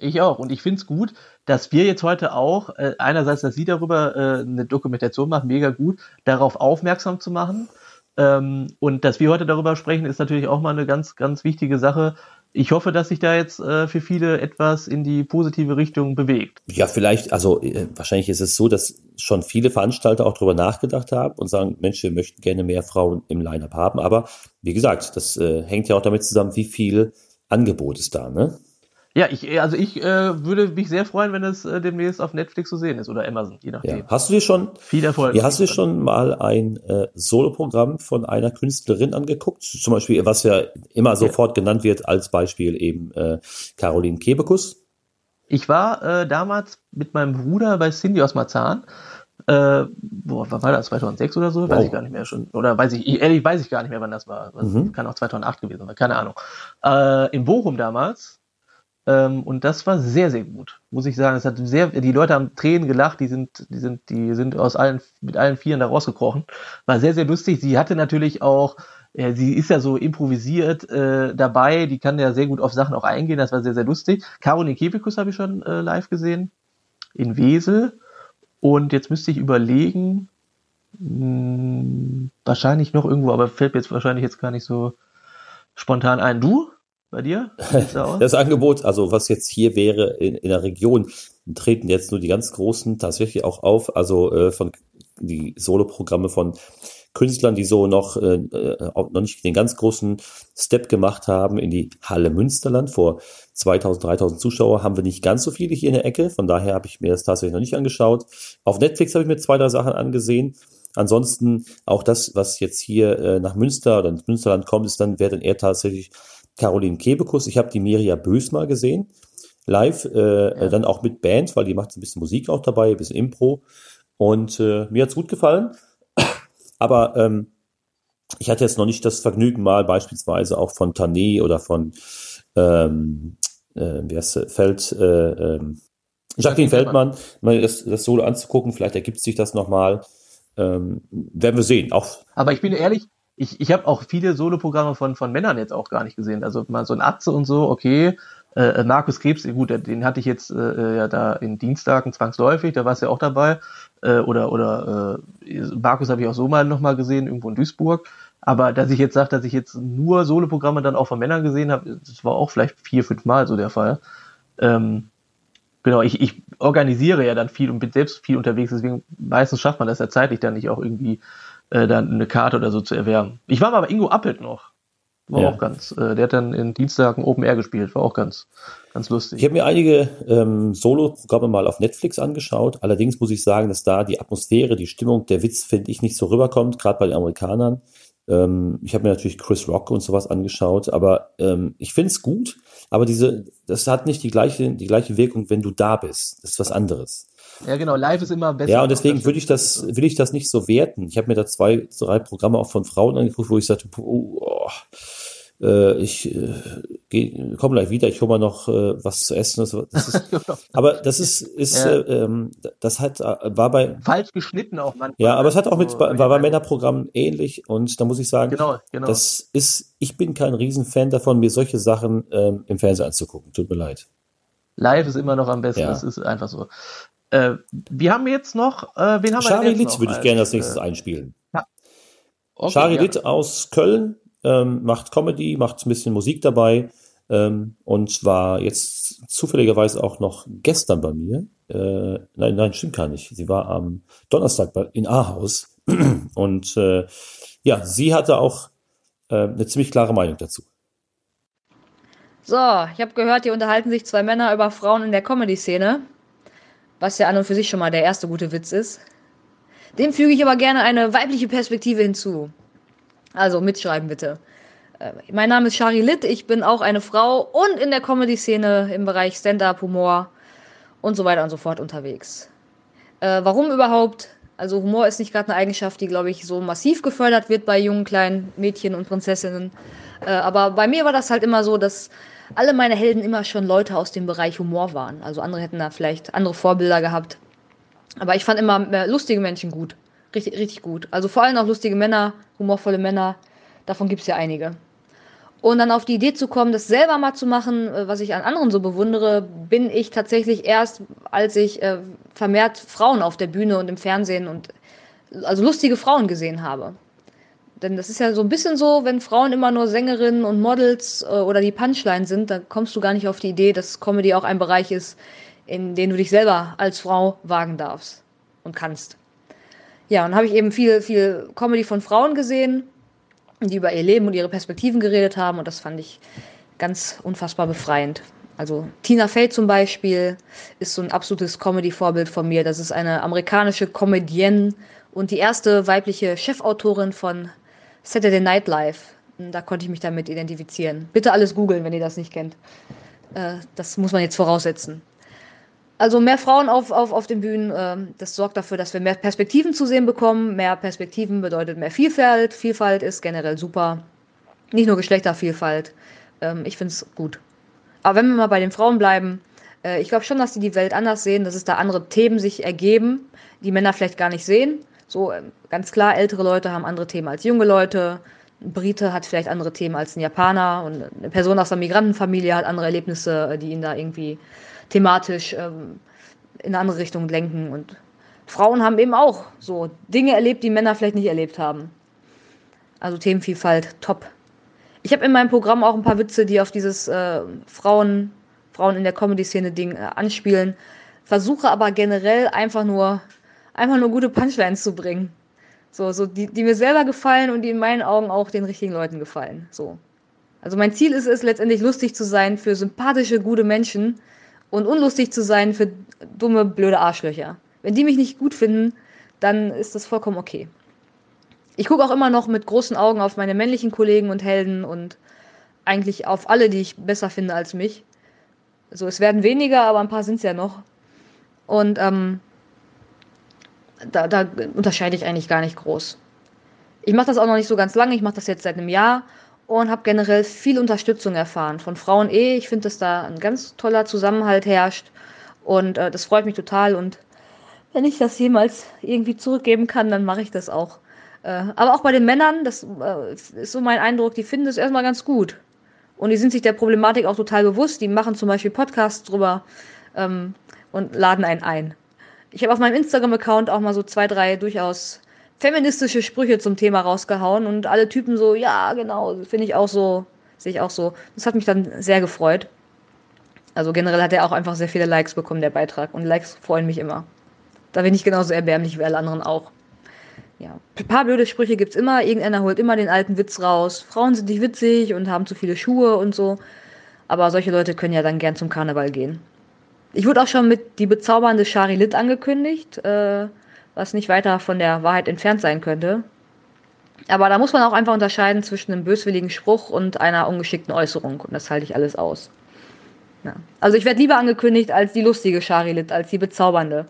Ich auch. Und ich finde es gut, dass wir jetzt heute auch, äh, einerseits, dass Sie darüber äh, eine Dokumentation machen, mega gut, darauf aufmerksam zu machen. Ähm, und dass wir heute darüber sprechen, ist natürlich auch mal eine ganz, ganz wichtige Sache. Ich hoffe, dass sich da jetzt äh, für viele etwas in die positive Richtung bewegt. Ja, vielleicht, also äh, wahrscheinlich ist es so, dass schon viele Veranstalter auch darüber nachgedacht haben und sagen, Mensch, wir möchten gerne mehr Frauen im Line-Up haben. Aber wie gesagt, das äh, hängt ja auch damit zusammen, wie viel Angebot ist da, ne? Ja, ich, also ich äh, würde mich sehr freuen, wenn es äh, demnächst auf Netflix zu sehen ist oder Amazon, je nachdem. Ja. Hast du dir schon viel Erfolg? Ja, hast du dir schon mal ein äh, Soloprogramm von einer Künstlerin angeguckt? Zum Beispiel, was ja immer sofort ja. genannt wird als Beispiel eben äh, Caroline Kebekus. Ich war äh, damals mit meinem Bruder bei Cindy aus Marzahn. Äh, boah, wann war das? 2006 oder so? Wow. Weiß ich gar nicht mehr schon. Oder weiß ich, ehrlich weiß ich gar nicht mehr, wann das war. Das mhm. Kann auch 2008 gewesen sein, keine Ahnung. Äh, in Bochum damals Ähm, und das war sehr, sehr gut, muss ich sagen. Es hat sehr, die Leute haben Tränen gelacht, die sind, die sind, die sind aus allen, mit allen Vieren da rausgekrochen. War sehr, sehr lustig. Sie hatte natürlich auch, äh, sie ist ja so improvisiert äh, dabei, die kann ja sehr gut auf Sachen auch eingehen, das war sehr, sehr lustig. Caroline Kebekus habe ich schon äh, live gesehen, in Wesel. Und jetzt müsste ich überlegen, mh, hm, wahrscheinlich noch irgendwo, aber fällt mir jetzt wahrscheinlich jetzt gar nicht so spontan ein. Du? Bei dir? Das Angebot, also was jetzt hier wäre in, in der Region, treten jetzt nur die ganz großen tatsächlich auch auf, also äh, von die Soloprogramme von Künstlern, die so noch, äh, äh noch nicht den ganz großen Step gemacht haben in die Halle Münsterland. Vor 2000, 3000 Zuschauer haben wir nicht ganz so viele hier in der Ecke. Von daher habe ich mir das tatsächlich noch nicht angeschaut. Auf Netflix habe ich mir zwei, drei Sachen angesehen. Ansonsten auch das, was jetzt hier äh, nach Münster oder ins Münsterland kommt, ist dann, wäre dann eher tatsächlich Caroline Kebekus. Ich habe die Mirja Bös mal gesehen, live, äh, ja. dann auch mit Band, weil die macht ein bisschen Musik auch dabei, ein bisschen Impro. Und äh, mir hat's gut gefallen. Aber ähm, ich hatte jetzt noch nicht das Vergnügen, mal beispielsweise auch von Tané oder von ähm, äh, wie heißt Feld, äh, ähm, Jacqueline Feldmann, mal das, das Solo anzugucken. Vielleicht ergibt sich das nochmal. Ähm, werden wir sehen. Auch Aber ich bin ehrlich, ich, ich habe auch viele Soloprogramme von, von Männern jetzt auch gar nicht gesehen. Also mal so ein Atze und so, okay. Äh, Markus Krebs, gut, den hatte ich jetzt äh, ja da in Dienstagen zwangsläufig, da war es ja auch dabei. Äh, oder oder äh, Markus habe ich auch so mal nochmal gesehen, irgendwo in Duisburg. Aber dass ich jetzt sage, dass ich jetzt nur Soloprogramme dann auch von Männern gesehen habe, das war auch vielleicht vier, fünf Mal so der Fall. Ähm, genau, ich, ich organisiere ja dann viel und bin selbst viel unterwegs, deswegen meistens schafft man das ja zeitlich dann nicht auch irgendwie äh, dann eine Karte oder so zu erwerben. Ich war mal bei Ingo Appelt noch. War ja. auch ganz, äh, der hat dann in Dienstagen Open Air gespielt, war auch ganz, ganz lustig. Ich habe mir einige ähm, Solo-Programme mal auf Netflix angeschaut. Allerdings muss ich sagen, dass da die Atmosphäre, die Stimmung, der Witz, finde ich, nicht so rüberkommt, gerade bei den Amerikanern. Ähm, ich habe mir natürlich Chris Rock und sowas angeschaut, aber ähm, ich finde es gut, aber diese, das hat nicht die gleiche, die gleiche Wirkung, wenn du da bist. Das ist was anderes. Ja, genau, live ist immer besser. Ja, und deswegen würde ich das, will ich das nicht so werten. Ich habe mir da zwei, drei Programme auch von Frauen angeguckt, wo ich sagte, oh, äh, ich äh, komme gleich wieder, ich hole mal noch äh, was zu essen. Das, das ist, genau. aber das ist, ist ja. äh, ähm, das hat, äh, war bei falsch geschnitten auch manchmal. Ja, aber es hat auch mit, war bei Männerprogrammen ähnlich und da muss ich sagen, genau, genau. das ist, ich bin kein Riesenfan davon, mir solche Sachen ähm, im Fernsehen anzugucken. Tut mir leid. Live ist immer noch am besten, ja. das ist einfach so. Äh, wir haben jetzt noch, äh, wen haben Shari wir jetzt Litt würde ich gerne als nächstes äh, einspielen. Ja. Okay, Shari ja. Litt aus Köln ähm, macht Comedy, macht ein bisschen Musik dabei ähm, und war jetzt zufälligerweise auch noch gestern bei mir. Äh, nein, nein, stimmt gar nicht. Sie war am Donnerstag bei, in Ahaus und äh, ja, sie hatte auch äh, eine ziemlich klare Meinung dazu. So, ich habe gehört, hier unterhalten sich zwei Männer über Frauen in der Comedy-Szene was ja an und für sich schon mal der erste gute Witz ist. Dem füge ich aber gerne eine weibliche Perspektive hinzu. Also mitschreiben bitte. Äh, mein Name ist Shari Litt, ich bin auch eine Frau und in der Comedy-Szene im Bereich Stand-up, Humor und so weiter und so fort unterwegs. Äh, warum überhaupt? Also Humor ist nicht gerade eine Eigenschaft, die, glaube ich, so massiv gefördert wird bei jungen kleinen Mädchen und Prinzessinnen. Äh, aber bei mir war das halt immer so, dass alle meine Helden immer schon Leute aus dem Bereich Humor waren. Also andere hätten da vielleicht andere Vorbilder gehabt. Aber ich fand immer lustige Menschen gut. Richtig, richtig gut. Also vor allem auch lustige Männer, humorvolle Männer. Davon gibt es ja einige. Und dann auf die Idee zu kommen, das selber mal zu machen, äh, was ich an anderen so bewundere, bin ich tatsächlich erst, als ich äh, vermehrt Frauen auf der Bühne und im Fernsehen und also lustige Frauen gesehen habe. Denn das ist ja so ein bisschen so, wenn Frauen immer nur Sängerinnen und Models äh, oder die Punchline sind, dann kommst du gar nicht auf die Idee, dass Comedy auch ein Bereich ist, in den du dich selber als Frau wagen darfst und kannst. Ja, und habe ich eben viel, viel Comedy von Frauen gesehen, die über ihr Leben und ihre Perspektiven geredet haben und das fand ich ganz unfassbar befreiend. Also Tina Fey zum Beispiel ist so ein absolutes Comedy-Vorbild von mir. Das ist eine amerikanische Comedienne und die erste weibliche Chefautorin von Saturday Night Live. Da konnte ich mich damit identifizieren. Bitte alles googeln, wenn ihr das nicht kennt. Äh, das muss man jetzt voraussetzen. Also mehr Frauen auf, auf, auf den Bühnen, äh, das sorgt dafür, dass wir mehr Perspektiven zu sehen bekommen. Mehr Perspektiven bedeutet mehr Vielfalt. Vielfalt ist generell super. Nicht nur Geschlechtervielfalt. Ähm, ich finde es gut. Aber wenn wir mal bei den Frauen bleiben, äh, ich glaube schon, dass die die Welt anders sehen, dass es da andere Themen sich ergeben, die Männer vielleicht gar nicht sehen. So äh, ganz klar, ältere Leute haben andere Themen als junge Leute. Ein Brite hat vielleicht andere Themen als ein Japaner und eine Person aus einer Migrantenfamilie hat andere Erlebnisse, die ihn da irgendwie thematisch ähm, in eine andere Richtung lenken. Und Frauen haben eben auch so Dinge erlebt, die Männer vielleicht nicht erlebt haben. Also Themenvielfalt, top. Ich habe in meinem Programm auch ein paar Witze, die auf dieses äh, Frauen, Frauen in der Comedy-Szene-Ding äh, anspielen. Versuche aber generell einfach nur, einfach nur gute Punchlines zu bringen. So, so die, die mir selber gefallen und die in meinen Augen auch den richtigen Leuten gefallen. So. Also mein Ziel ist es letztendlich lustig zu sein für sympathische, gute Menschen und unlustig zu sein für dumme, blöde Arschlöcher. Wenn die mich nicht gut finden, dann ist das vollkommen okay. Ich gucke auch immer noch mit großen Augen auf meine männlichen Kollegen und Helden und eigentlich auf alle, die ich besser finde als mich. So, es werden weniger, aber ein paar sind es ja noch. Und ähm, da, da unterscheide ich eigentlich gar nicht groß. Ich mache das auch noch nicht so ganz lange, ich mache das jetzt seit einem Jahr und habe generell viel Unterstützung erfahren von Frauen eh. Ich finde, dass da ein ganz toller Zusammenhalt herrscht und äh, das freut mich total und wenn ich das jemals irgendwie zurückgeben kann, dann mache ich das auch. Äh, aber auch bei den Männern, das äh, ist so mein Eindruck, die finden das erstmal ganz gut. Und die sind sich der Problematik auch total bewusst. Die machen zum Beispiel Podcasts drüber ähm, und laden einen ein. Ich habe auf meinem Instagram-Account auch mal so zwei, drei durchaus feministische Sprüche zum Thema rausgehauen und alle Typen so, ja, genau, finde ich auch so, sehe ich auch so. Das hat mich dann sehr gefreut. Also generell hat er auch einfach sehr viele Likes bekommen, der Beitrag. Und Likes freuen mich immer. Da bin ich genauso erbärmlich wie alle anderen auch. Ja, ein paar blöde Sprüche gibt's immer. Irgendeiner holt immer den alten Witz raus. Frauen sind nicht witzig und haben zu viele Schuhe und so. Aber solche Leute können ja dann gern zum Karneval gehen. Ich wurde auch schon mit die bezaubernde Shari Litt angekündigt, äh, was nicht weiter von der Wahrheit entfernt sein könnte. Aber da muss man auch einfach unterscheiden zwischen einem böswilligen Spruch und einer ungeschickten Äußerung. Und das halte ich alles aus. Ja. Also ich werde lieber angekündigt als die lustige Shari Litt, als die bezaubernde.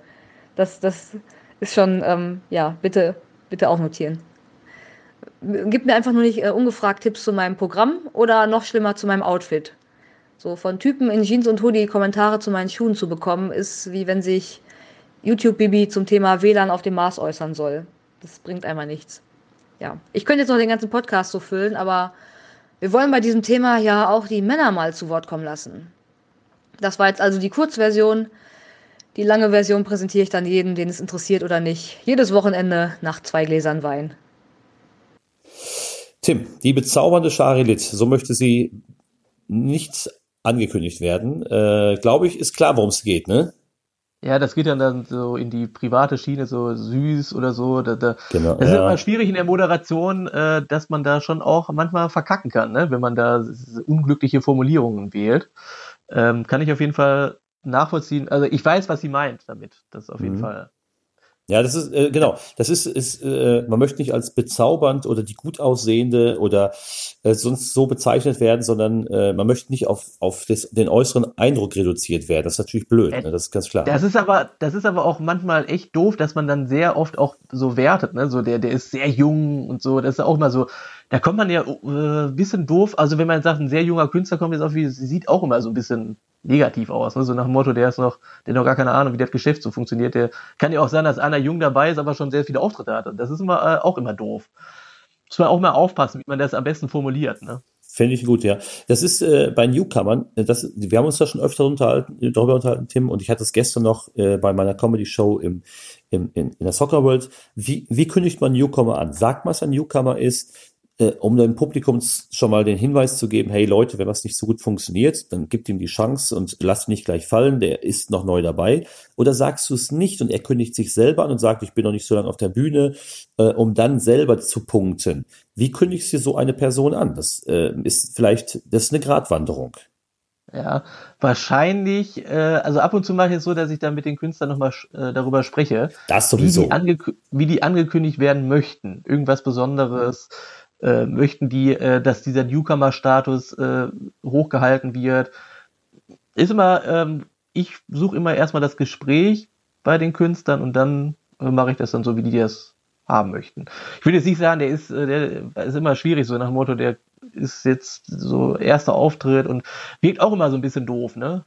Das, das ist schon, ähm, ja, bitte bitte auch notieren. Gib mir einfach nur nicht äh, ungefragt Tipps zu meinem Programm oder noch schlimmer zu meinem Outfit. So von Typen in Jeans und Hoodie Kommentare zu meinen Schuhen zu bekommen, ist wie wenn sich YouTube-Bibi zum Thema WLAN auf dem Mars äußern soll. Das bringt einmal nichts. Ja, ich könnte jetzt noch den ganzen Podcast so füllen, aber wir wollen bei diesem Thema ja auch die Männer mal zu Wort kommen lassen. Das war jetzt also die Kurzversion. Die lange Version präsentiere ich dann jedem, den es interessiert oder nicht. Jedes Wochenende nach zwei Gläsern Wein. Tim, die bezaubernde Sharilit, so möchte sie nicht angekündigt werden. Äh, Glaube ich, ist klar, worum es geht, ne? Ja, das geht dann, dann so in die private Schiene, so süß oder so. Da, da, genau, das ja. ist immer schwierig in der Moderation, äh, dass man da schon auch manchmal verkacken kann, ne? wenn man da unglückliche Formulierungen wählt. Ähm, kann ich auf jeden Fall nachvollziehen. Also ich weiß, was sie meint damit. Das auf jeden mhm. Fall. Ja, das ist äh, genau. Das ist, ist äh, man möchte nicht als bezaubernd oder die gut aussehende oder äh, sonst so bezeichnet werden, sondern äh, man möchte nicht auf auf das, den äußeren Eindruck reduziert werden. Das ist natürlich blöd. Ne? Das ist ganz klar. Das ist aber das ist aber auch manchmal echt doof, dass man dann sehr oft auch so wertet. Ne? So der der ist sehr jung und so. Das ist auch mal so. Da kommt man ja äh, bisschen doof. Also wenn man sagt, ein sehr junger Künstler kommt jetzt auf, wie sieht auch immer so ein bisschen negativ aus. Ne? So nach dem Motto, der ist noch, der hat noch gar keine Ahnung, wie das Geschäft so funktioniert. Der kann ja auch sein, dass einer jung dabei ist, aber schon sehr viele Auftritte hatte. Das ist immer äh, auch immer doof. Muss man auch mal aufpassen, wie man das am besten formuliert. Ne? Finde ich gut, ja. Das ist äh, bei Newcomern, äh, das, wir haben uns da schon öfter unterhalten, darüber unterhalten, Tim, und ich hatte es gestern noch äh, bei meiner Comedy-Show im, im, in, in der Soccer World. Wie, wie kündigt man Newcomer an? Sagt man, was ein Newcomer ist? Äh, um dem Publikum schon mal den Hinweis zu geben, hey Leute, wenn was nicht so gut funktioniert, dann gibt ihm die Chance und lasst nicht gleich fallen, der ist noch neu dabei. Oder sagst du es nicht und er kündigt sich selber an und sagt, ich bin noch nicht so lange auf der Bühne, äh, um dann selber zu punkten. Wie kündigst du so eine Person an? Das äh, ist vielleicht, das ist eine Gratwanderung. Ja, wahrscheinlich, äh, also ab und zu mache ich es so, dass ich dann mit den Künstlern nochmal äh, darüber spreche, das sowieso. Wie, die wie die angekündigt werden möchten. Irgendwas Besonderes. Äh, möchten die, äh, dass dieser Newcomer-Status äh, hochgehalten wird. Ist immer, ähm, ich suche immer erstmal das Gespräch bei den Künstlern und dann äh, mache ich das dann so, wie die das haben möchten. Ich würde jetzt nicht sagen, der ist, äh, der ist immer schwierig, so nach dem Motto, der ist jetzt so erster Auftritt und wirkt auch immer so ein bisschen doof, ne?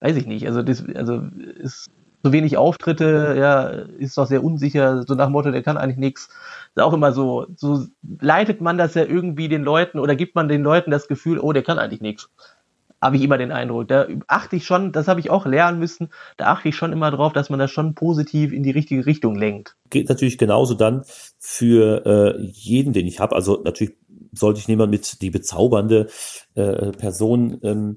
Weiß ich nicht. Also, das, also ist so wenig Auftritte, ja, ist doch sehr unsicher, so nach dem Motto, der kann eigentlich nichts. Ist auch immer so, so leitet man das ja irgendwie den Leuten oder gibt man den Leuten das Gefühl, oh, der kann eigentlich nichts habe ich immer den Eindruck. Da achte ich schon, das habe ich auch lernen müssen, da achte ich schon immer drauf, dass man das schon positiv in die richtige Richtung lenkt. Geht natürlich genauso dann für äh, jeden, den ich habe. Also natürlich sollte ich niemand mit die bezaubernde äh, Person ähm,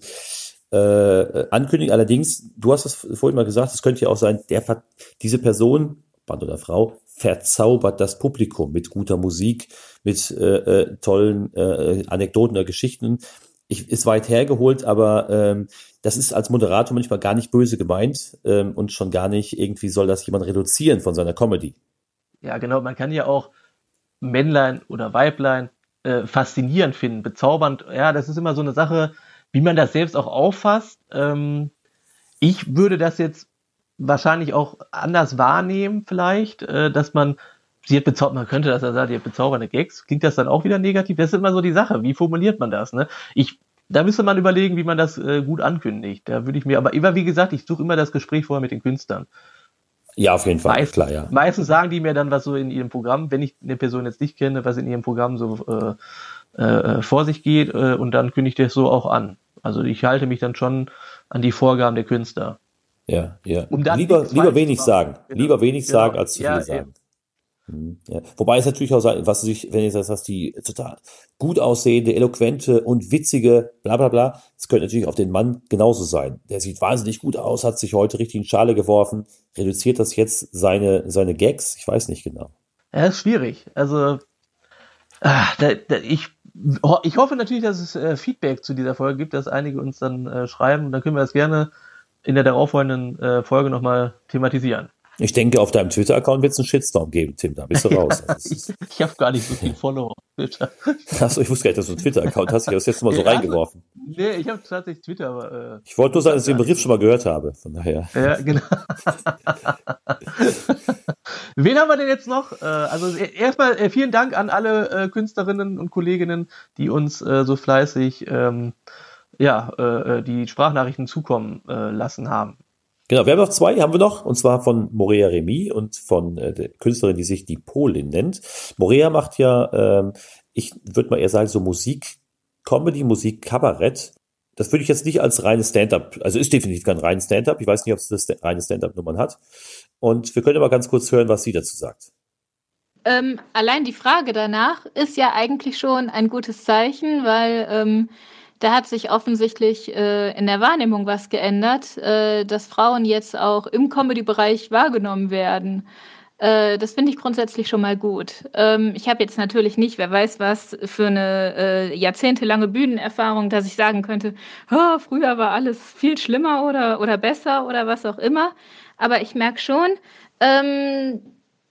äh, ankündigen. Allerdings, du hast es vorhin mal gesagt, es könnte ja auch sein, der diese Person, Mann oder Frau, verzaubert das Publikum mit guter Musik, mit äh, äh, tollen äh, Anekdoten oder Geschichten ich, ist weit hergeholt, aber ähm, das ist als Moderator manchmal gar nicht böse gemeint ähm, und schon gar nicht irgendwie soll das jemand reduzieren von seiner Comedy. Ja, genau. Man kann ja auch Männlein oder Weiblein äh, faszinierend finden, bezaubernd. Ja, das ist immer so eine Sache, wie man das selbst auch auffasst. Ähm, ich würde das jetzt wahrscheinlich auch anders wahrnehmen, vielleicht, äh, dass man sie hat bezaubert, man könnte das ja sagen, die hat bezaubernde Gags. Klingt das dann auch wieder negativ? Das ist immer so die Sache. Wie formuliert man das? Ne? Ich, da müsste man überlegen, wie man das äh, gut ankündigt. Da würde ich mir, aber immer, wie gesagt, ich suche immer das Gespräch vorher mit den Künstlern. Ja, auf jeden Fall. Meist, klar, ja. Meistens sagen die mir dann, was so in ihrem Programm, wenn ich eine Person jetzt nicht kenne, was in ihrem Programm so äh, äh, vor sich geht, äh, und dann kündige ich das so auch an. Also ich halte mich dann schon an die Vorgaben der Künstler. Ja, ja. Um lieber, lieber wenig sagen. Genau. Lieber wenig genau. sagen, als zu ja, viel sagen. Mhm, ja. Wobei es natürlich auch sein, was sich, wenn ihr das hast, die total gut aussehende, eloquente und witzige, bla bla bla, das könnte natürlich auf den Mann genauso sein. Der sieht wahnsinnig gut aus, hat sich heute richtig in Schale geworfen. Reduziert das jetzt seine, seine Gags? Ich weiß nicht genau. Ja, ist schwierig. Also, ach, da, da, ich, ich hoffe natürlich, dass es äh, Feedback zu dieser Folge gibt, dass einige uns dann äh, schreiben. Dann können wir das gerne in der darauffolgenden äh, Folge nochmal thematisieren. Ich denke, auf deinem Twitter-Account wird es einen Shitstorm geben, Tim. Da bist du raus. Ja, ich ich habe gar nicht so viele Follower auf Twitter. Achso, ich wusste gar nicht, dass du einen Twitter-Account hast. Ich habe das jetzt mal so reingeworfen. Nee, ich habe tatsächlich Twitter, aber. Äh, ich wollte nur sagen, dass ich den Begriff schon mal gehört habe. Von daher. Ja, genau. Wen haben wir denn jetzt noch? Äh, also erstmal äh, vielen Dank an alle äh, Künstlerinnen und Kolleginnen, die uns so fleißig ähm, ja, die Sprachnachrichten zukommen lassen haben. Genau, wir haben noch zwei, haben wir noch, und zwar von Morea Remy und von äh, der Künstlerin, die sich die Polin nennt. Morea macht ja, ähm, ich würde mal eher sagen, so Musik, Comedy, Musik, Kabarett. Das würde ich jetzt nicht als reines Stand-up, also ist definitiv kein reines Stand-up. Ich weiß nicht, ob es das reine Stand-up-Nummern hat. Und wir können mal ganz kurz hören, was sie dazu sagt. Ähm, allein die Frage danach ist ja eigentlich schon ein gutes Zeichen, weil ähm, da hat sich offensichtlich äh, in der Wahrnehmung was geändert, äh, dass Frauen jetzt auch im Comedy-Bereich wahrgenommen werden. Äh, das finde ich grundsätzlich schon mal gut. Ähm, ich habe jetzt natürlich nicht, wer weiß was, für eine äh, jahrzehntelange Bühnenerfahrung, dass ich sagen könnte, oh, früher war alles viel schlimmer oder, oder besser oder was auch immer. Aber ich merke schon, ähm,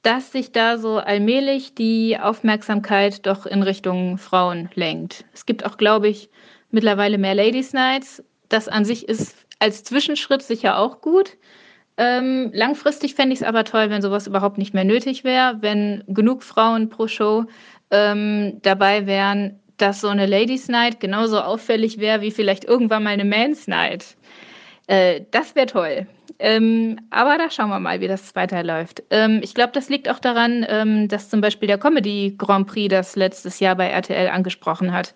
dass sich da so allmählich die Aufmerksamkeit doch in Richtung Frauen lenkt. Es gibt auch, glaube ich, mittlerweile mehr Ladies Nights. Das an sich ist als Zwischenschritt sicher auch gut. Ähm, langfristig fände ich es aber toll, wenn sowas überhaupt nicht mehr nötig wäre, wenn genug Frauen pro Show ähm, dabei wären, dass so eine Ladies Night genauso auffällig wäre wie vielleicht irgendwann mal eine Mans Night. Äh, das wäre toll. Ähm, aber da schauen wir mal, wie das weiterläuft. Ähm, ich glaube, das liegt auch daran, ähm, dass zum Beispiel der Comedy Grand Prix das letztes Jahr bei RTL angesprochen hat.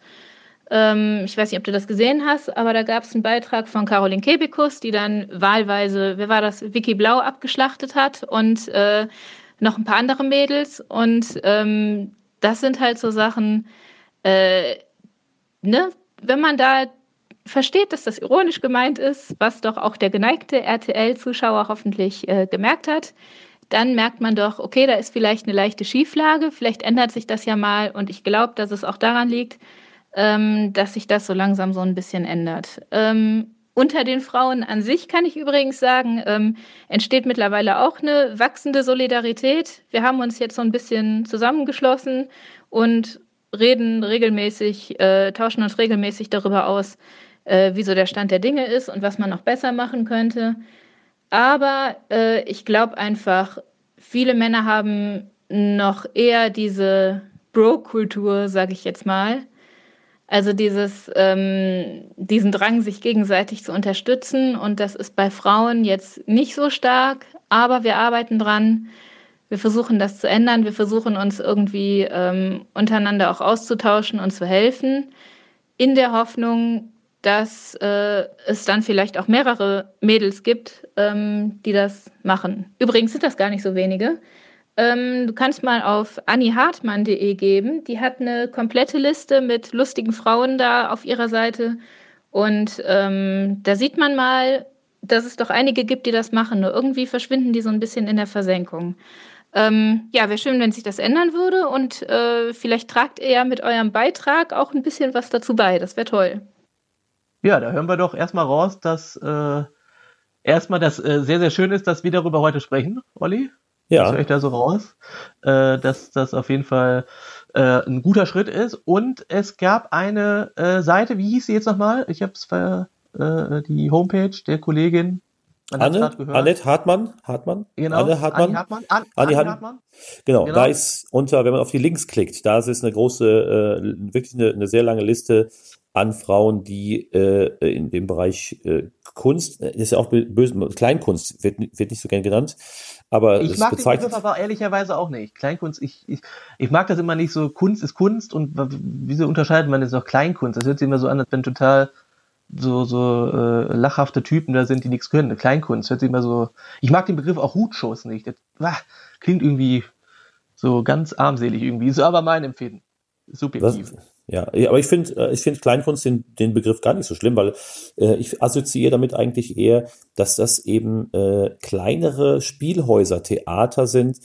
Ähm, ich weiß nicht, ob du das gesehen hast, aber da gab es einen Beitrag von Caroline Kebekus, die dann wahlweise, wer war das, Vicky Blau abgeschlachtet hat und äh, noch ein paar andere Mädels. Und ähm, das sind halt so Sachen, äh, ne, wenn man da versteht, dass das ironisch gemeint ist, was doch auch der geneigte RTL-Zuschauer hoffentlich äh, gemerkt hat, dann merkt man doch, okay, da ist vielleicht eine leichte Schieflage, vielleicht ändert sich das ja mal und ich glaube, dass es auch daran liegt, ähm, dass sich das so langsam so ein bisschen ändert. Ähm, unter den Frauen an sich kann ich übrigens sagen, ähm, entsteht mittlerweile auch eine wachsende Solidarität. Wir haben uns jetzt so ein bisschen zusammengeschlossen und reden regelmäßig, äh, tauschen uns regelmäßig darüber aus, äh, wie der Stand der Dinge ist und was man noch besser machen könnte. Aber äh, ich glaube einfach, viele Männer haben noch eher diese Bro-Kultur, sage ich jetzt mal, Also dieses, ähm, diesen Drang, sich gegenseitig zu unterstützen. Und das ist bei Frauen jetzt nicht so stark, aber wir arbeiten dran. Wir versuchen das zu ändern. Wir versuchen uns irgendwie ähm, untereinander auch auszutauschen und zu helfen, in der Hoffnung, dass äh, es dann vielleicht auch mehrere Mädels gibt, ähm, die das machen. Übrigens sind das gar nicht so wenige. Ähm, du kannst mal auf annihartmann.de geben. Die hat eine komplette Liste mit lustigen Frauen da auf ihrer Seite. Und ähm, da sieht man mal, dass es doch einige gibt, die das machen. Nur irgendwie verschwinden die so ein bisschen in der Versenkung. Ähm, ja, wäre schön, wenn sich das ändern würde. Und äh, vielleicht tragt ihr ja mit eurem Beitrag auch ein bisschen was dazu bei. Das wäre toll. Ja, da hören wir doch erstmal raus, dass äh, erstmal das äh, sehr, sehr schön ist, dass wir darüber heute sprechen, Olli. Ja. Das höre ich da so raus, äh, dass das auf jeden Fall äh, ein guter Schritt ist. Und es gab eine äh, Seite, wie hieß sie jetzt nochmal? Ich habe es ver, äh, die Homepage der Kollegin. Anne, Annette Hartmann, Hartmann, genau, Anne Hartmann, Anni Hartmann, An, Anni Hartmann. Hartmann. Genau, genau, da ist unter, wenn man auf die Links klickt, da ist eine große, äh, wirklich eine, eine sehr lange Liste an Frauen, die äh, in dem Bereich äh, Kunst, äh, ist ja auch böse, Kleinkunst wird, wird nicht so gern genannt, aber ich mag den Begriff aber ehrlicherweise auch nicht. Kleinkunst, ich, ich, ich mag das immer nicht so, Kunst ist Kunst und wieso unterscheidet man jetzt noch Kleinkunst? Das hört sich immer so an, als wenn total so, so äh, lachhafte Typen da sind, die nichts können. Kleinkunst hört sich immer so. Ich mag den Begriff auch Hutschuss nicht. Das ah, klingt irgendwie so ganz armselig irgendwie. Ist aber mein Empfinden. Subjektiv. Was? Ja, aber ich finde äh, ich finde Kleinkunst den, den Begriff gar nicht so schlimm, weil äh, ich assoziiere damit eigentlich eher, dass das eben äh, kleinere Spielhäuser, Theater sind,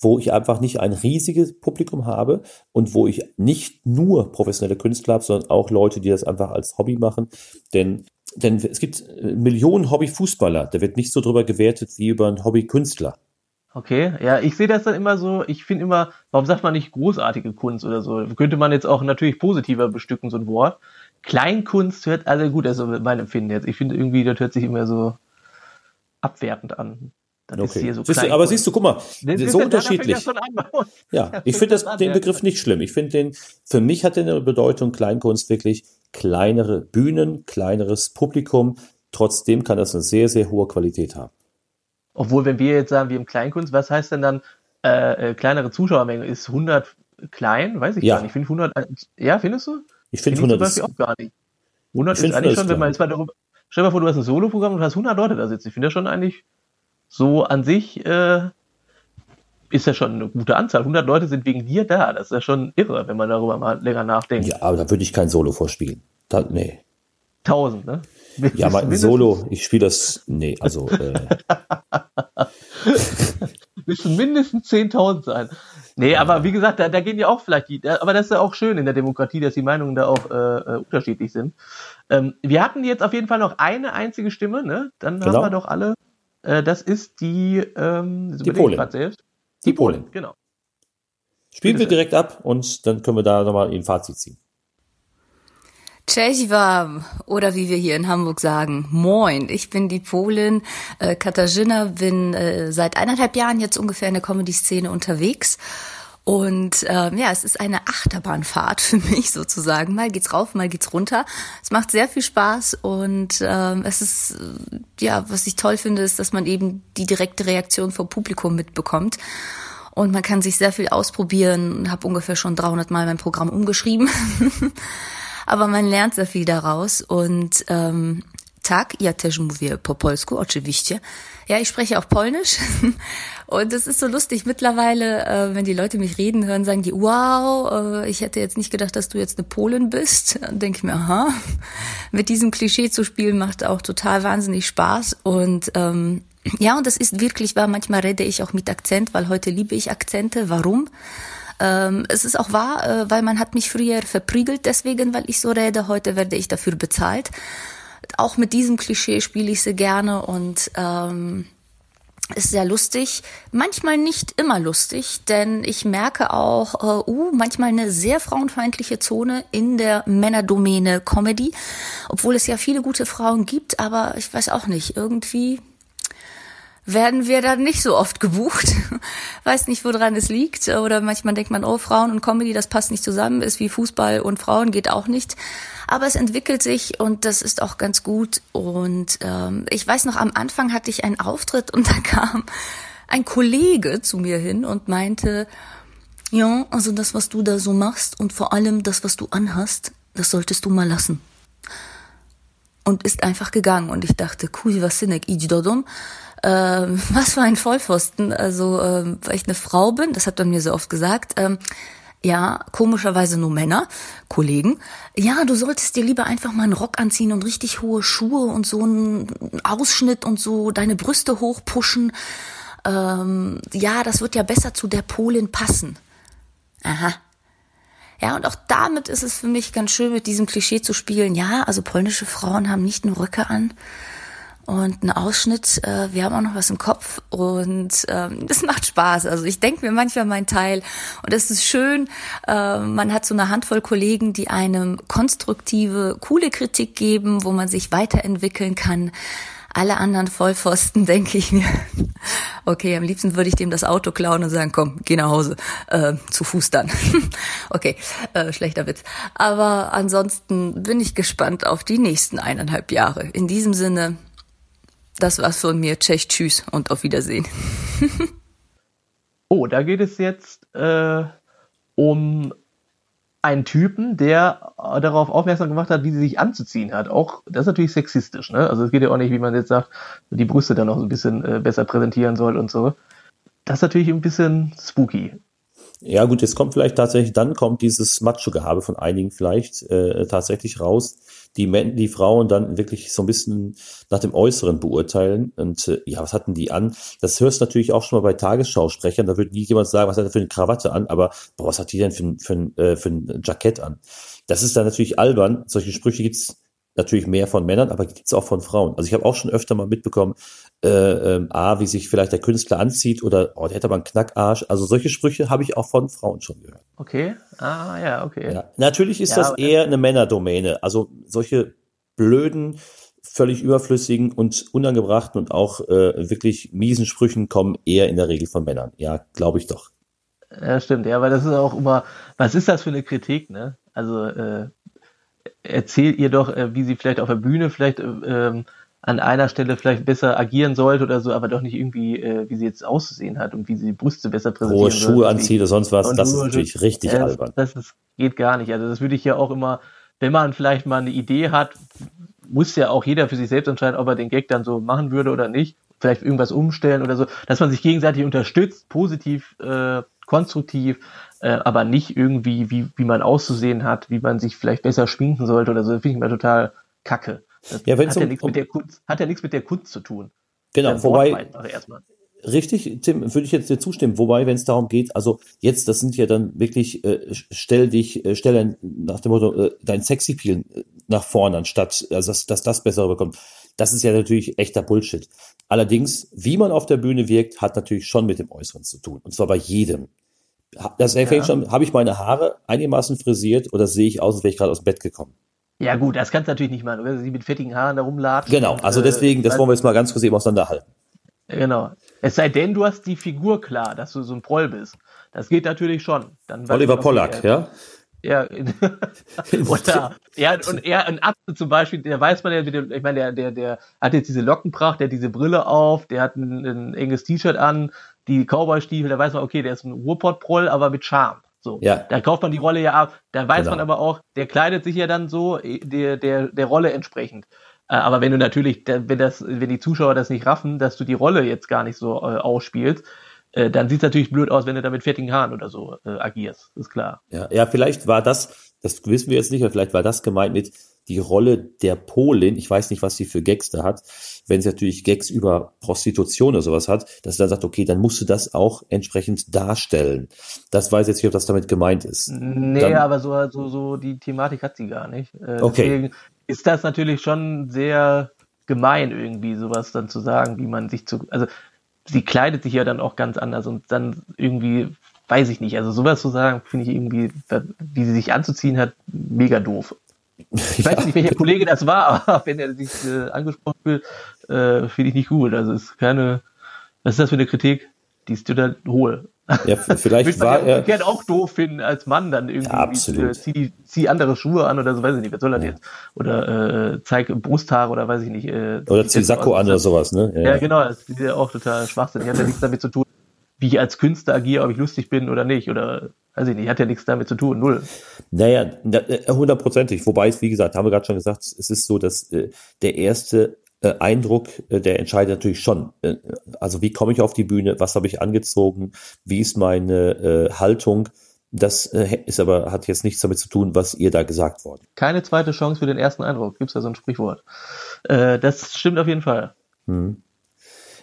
wo ich einfach nicht ein riesiges Publikum habe und wo ich nicht nur professionelle Künstler habe, sondern auch Leute, die das einfach als Hobby machen. Denn denn es gibt äh, Millionen Hobbyfußballer, da wird nicht so drüber gewertet wie über einen Hobbykünstler. Okay, ja, ich sehe das dann immer so, ich finde immer, warum sagt man nicht großartige Kunst oder so? Könnte man jetzt auch natürlich positiver bestücken, so ein Wort. Kleinkunst hört, also gut, also mein Empfinden jetzt. Ich finde irgendwie, das hört sich immer so abwertend an. Das okay. So siehst du, aber siehst du, guck mal, das so unterschiedlich. Ja, ich finde den Begriff nicht schlimm. Ich finde den, für mich hat der eine Bedeutung Kleinkunst wirklich kleinere Bühnen, kleineres Publikum. Trotzdem kann das eine sehr, sehr hohe Qualität haben. Obwohl, wenn wir jetzt sagen, wir im Kleinkunst, was heißt denn dann äh, äh, kleinere Zuschauermenge? Ist 100 klein? Weiß ich ja. gar nicht. Ich finde 100, äh, ja, findest du? Ich finde 100 ist, auch gar nicht. 100 ist eigentlich schon, wenn man jetzt mal darüber, stell dir mal vor, du hast ein Solo-Programm und hast 100 Leute da sitzen. Ich finde das schon eigentlich so an sich, äh, ist ja schon eine gute Anzahl. 100 Leute sind wegen dir da. Das ist ja schon irre, wenn man darüber mal länger nachdenkt. Ja, aber da würde ich kein Solo vorspielen. Da, nee. 1000, ne? Ja, mal ein Solo, ich spiele das, nee, also. Äh. müssen mindestens 10.000 sein. Nee, aber wie gesagt, da, da gehen ja auch vielleicht die, aber das ist ja auch schön in der Demokratie, dass die Meinungen da auch äh, äh, unterschiedlich sind. Ähm, wir hatten jetzt auf jeden Fall noch eine einzige Stimme, ne? Dann genau. haben wir doch alle. Äh, das ist die, ähm, die Polin. Selbst. Die, die Polin. Genau. Spielen Bitte wir direkt ab und dann können wir da nochmal ein Fazit ziehen. Cześć oder wie wir hier in Hamburg sagen, moin. Ich bin die Polin äh, Katarzyna, bin äh, seit eineinhalb Jahren jetzt ungefähr in der Comedy-Szene unterwegs. Und ähm, ja, es ist eine Achterbahnfahrt für mich sozusagen. Mal geht's rauf, mal geht's runter. Es macht sehr viel Spaß und ähm, es ist, äh, ja, was ich toll finde, ist, dass man eben die direkte Reaktion vom Publikum mitbekommt. Und man kann sich sehr viel ausprobieren. Habe ungefähr schon 300 Mal mein Programm umgeschrieben. aber man lernt sehr viel daraus und ähm, tak, ja też mówię po polsku, oczywiście. Ja, ich spreche auch Polnisch und es ist so lustig mittlerweile, äh, wenn die Leute mich reden hören, sagen die, wow, äh, ich hätte jetzt nicht gedacht, dass du jetzt eine Polin bist. Dann denke ich mir, aha, mit diesem Klischee zu spielen macht auch total wahnsinnig Spaß und ähm, ja, und das ist wirklich wahr. Manchmal rede ich auch mit Akzent, weil heute liebe ich Akzente. Warum? Ähm, es ist auch wahr, äh, weil man hat mich früher verprügelt deswegen, weil ich so rede. Heute werde ich dafür bezahlt. Auch mit diesem Klischee spiele ich sehr gerne und ähm, ist sehr lustig, manchmal nicht immer lustig, denn ich merke auch, äh, uh, manchmal eine sehr frauenfeindliche Zone in der Männerdomäne Comedy, obwohl es ja viele gute Frauen gibt, aber ich weiß auch nicht, irgendwie werden wir dann nicht so oft gebucht. Weiß nicht, woran es liegt. Oder manchmal denkt man, oh, Frauen und Comedy, das passt nicht zusammen, ist wie Fußball und Frauen, geht auch nicht. Aber es entwickelt sich und das ist auch ganz gut. Und ähm, ich weiß noch, am Anfang hatte ich einen Auftritt und da kam ein Kollege zu mir hin und meinte, ja, also das, was du da so machst und vor allem das, was du anhast, das solltest du mal lassen. Und ist einfach gegangen und ich dachte, kuj, was sinek, idź dodom ähm, was für ein Vollpfosten. Also, ähm, weil ich eine Frau bin, das hat er mir so oft gesagt. Ähm, ja, komischerweise nur Männer, Kollegen. Ja, du solltest dir lieber einfach mal einen Rock anziehen und richtig hohe Schuhe und so einen Ausschnitt und so deine Brüste hochpushen. Ähm, ja, das wird ja besser zu der Polin passen. Aha. Ja, und auch damit ist es für mich ganz schön, mit diesem Klischee zu spielen. Ja, also polnische Frauen haben nicht nur Röcke an, und ein Ausschnitt. Äh, wir haben auch noch was im Kopf und ähm, das macht Spaß. Also ich denke mir manchmal mein Teil und es ist schön. Äh, man hat so eine Handvoll Kollegen, die einem konstruktive, coole Kritik geben, wo man sich weiterentwickeln kann. Alle anderen Vollpfosten denke ich mir, okay, am liebsten würde ich dem das Auto klauen und sagen, komm, geh nach Hause, äh, zu Fuß dann. okay, äh, schlechter Witz. Aber ansonsten bin ich gespannt auf die nächsten eineinhalb Jahre. In diesem Sinne, das war's von mir. Tschech, tschüss und auf Wiedersehen. oh, da geht es jetzt äh, um einen Typen, der darauf aufmerksam gemacht hat, wie sie sich anzuziehen hat. Auch das ist natürlich sexistisch, ne? Also es geht ja auch nicht, wie man jetzt sagt, die Brüste dann noch ein bisschen äh, besser präsentieren soll und so. Das ist natürlich ein bisschen spooky. Ja, gut, jetzt kommt vielleicht tatsächlich, dann kommt dieses Macho-Gehabe von einigen vielleicht äh, tatsächlich raus die, Men die Frauen dann wirklich so ein bisschen nach dem Äußeren beurteilen. Und äh, ja, was hatten die an? Das hörst du natürlich auch schon mal bei Tagesschausprechern. Da würde nie jemand sagen, was hat er für eine Krawatte an, aber boah, was hat die denn für, für, äh, für ein Jackett an? Das ist dann natürlich albern. Solche Sprüche gibt's natürlich mehr von Männern, aber gibt's auch von Frauen. Also ich habe auch schon öfter mal mitbekommen, äh, äh, A, wie sich vielleicht der Künstler anzieht oder oh, der hätte aber einen Knackarsch. Also solche Sprüche habe ich auch von Frauen schon gehört. Okay, ah ja, okay. Ja. Natürlich ist ja, das eher eine Männerdomäne. Also solche blöden, völlig überflüssigen und unangebrachten und auch äh, wirklich miesen Sprüchen kommen eher in der Regel von Männern. Ja, glaube ich doch. Ja, stimmt, ja, weil das ist auch immer, was ist das für eine Kritik, ne? Also äh, erzählt ihr doch, äh, wie sie vielleicht auf der Bühne vielleicht äh, ähm, an einer Stelle vielleicht besser agieren sollte oder so, aber doch nicht irgendwie, äh, wie sie jetzt auszusehen hat und wie sie die Brüste besser präsentieren Hohe Schuhe anzieht oder sonst was, das ist natürlich richtig äh, albern. Das ist, geht gar nicht. Also das würde ich ja auch immer, wenn man vielleicht mal eine Idee hat, muss ja auch jeder für sich selbst entscheiden, ob er den Gag dann so machen würde oder nicht. Vielleicht irgendwas umstellen oder so, dass man sich gegenseitig unterstützt, positiv, äh, konstruktiv, äh, aber nicht irgendwie, wie, wie man auszusehen hat, wie man sich vielleicht besser schminken sollte oder so. Das finde ich immer total kacke. Das ja, hat, ja um, nichts mit der Kunst, hat ja nichts mit der Kunst zu tun. Genau, wobei, richtig, Tim, würde ich jetzt dir zustimmen. Wobei, wenn es darum geht, also jetzt, das sind ja dann wirklich, äh, stell dich, äh, stell nach dem Motto, äh, dein Sexy-Peel äh, nach vorne, anstatt, also dass, dass das besser rüberkommt. Das ist ja natürlich echter Bullshit. Allerdings, wie man auf der Bühne wirkt, hat natürlich schon mit dem Äußeren zu tun. Und zwar bei jedem. Das ja. schon, habe ich meine Haare einigermaßen frisiert oder sehe ich aus, als wäre ich gerade aus dem Bett gekommen? Ja gut, das kannst du natürlich nicht machen, wenn sie mit fettigen Haaren da rumlatschen. Genau, also äh, deswegen, das wollen wir jetzt mal ganz kurz eben auseinanderhalten. Genau. Es sei denn, du hast die Figur klar, dass du so ein Proll bist. Das geht natürlich schon. Dann Oliver Pollack, ja? Ja, oder, ja, und er, ein Apfel zum Beispiel, der weiß man ja, ich meine, der, der, der hat jetzt diese Lockenpracht, der hat diese Brille auf, der hat ein, ein enges T-Shirt an, die Cowboy-Stiefel, da weiß man, okay, der ist ein Ruhrpott-Proll, aber mit Charme. So, ja. da kauft man die Rolle ja ab. Da weiß genau. man aber auch, der kleidet sich ja dann so der, der, der Rolle entsprechend. Äh, aber wenn du natürlich, wenn das, wenn die Zuschauer das nicht raffen, dass du die Rolle jetzt gar nicht so äh, ausspielst, äh, dann sieht es natürlich blöd aus, wenn du da mit fettigen Haaren oder so äh, agierst. Ist klar. Ja, ja, vielleicht war das, das wissen wir jetzt nicht, aber vielleicht war das gemeint mit, die Rolle der Polin, ich weiß nicht, was sie für Gags da hat, wenn sie natürlich Gags über Prostitution oder sowas hat, dass sie dann sagt, okay, dann musst du das auch entsprechend darstellen. Das weiß jetzt nicht, ob das damit gemeint ist. Nee, dann, aber so, so, so die Thematik hat sie gar nicht. Äh, okay. Deswegen ist das natürlich schon sehr gemein irgendwie, sowas dann zu sagen, wie man sich zu, also sie kleidet sich ja dann auch ganz anders und dann irgendwie, weiß ich nicht, also sowas zu sagen, finde ich irgendwie, wie sie sich anzuziehen hat, mega doof. Ich weiß nicht, welcher Kollege das war, aber wenn er sich äh, angesprochen will, äh, finde ich nicht gut. Also ist keine Was ist das für eine Kritik? Die ist total hohl. Ja, vielleicht war ja er. umgekehrt auch doof finden als Mann dann irgendwie. Ja, absolut. Äh, zieh, die, zieh andere Schuhe an oder so, weiß ich nicht, was soll das Ja. jetzt? Oder äh, zeig Brusthaare oder weiß ich nicht. Äh, Oder zieh Sakko an oder sowas, ne? Ja, genau, das ist ja auch total schwachsinnig. Hat ja nichts damit zu tun, wie ich als Künstler agiere, ob ich lustig bin oder nicht. Oder weiß ich nicht, hat ja nichts damit zu tun, null. Naja, na- äh, hundertprozentig. Wobei es, wie gesagt, haben wir gerade schon gesagt, es ist so, dass äh, der erste äh, Eindruck, äh, der entscheidet natürlich schon. Äh, also wie komme ich auf die Bühne, was habe ich angezogen, wie ist meine äh, Haltung. Das äh, ist aber, hat jetzt nichts damit zu tun, was ihr da gesagt worden. Keine zweite Chance für den ersten Eindruck. Gibt's da so ein Sprichwort? Äh, das stimmt auf jeden Fall. Hm.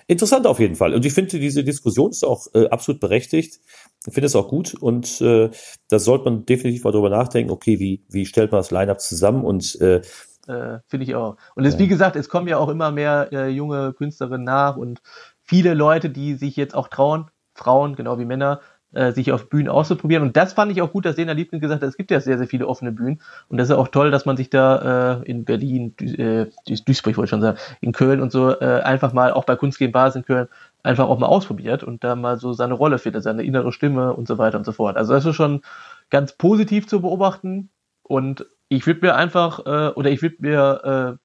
Interessant auf jeden Fall. Und ich finde, diese Diskussion ist auch äh, absolut berechtigt. Ich finde es auch gut und äh, da sollte man definitiv mal drüber nachdenken, okay, wie, wie stellt man das Line-Up zusammen und äh, Äh, Finde ich auch. Und es, wie gesagt, es kommen ja auch immer mehr äh, junge Künstlerinnen nach und viele Leute, die sich jetzt auch trauen, Frauen, genau wie Männer, äh, sich auf Bühnen auszuprobieren. Und das fand ich auch gut, dass Lena Liebken gesagt hat, es gibt ja sehr, sehr viele offene Bühnen. Und das ist auch toll, dass man sich da äh, in Berlin, äh, Duis- Duisburg wollte ich schon sagen, in Köln und so äh, einfach mal, auch bei Kunst gegen Bars in Köln, einfach auch mal ausprobiert und da mal so seine Rolle findet, seine innere Stimme und so weiter und so fort. Also das ist schon ganz positiv zu beobachten. Und ich würde mir einfach, äh, oder ich würde mir,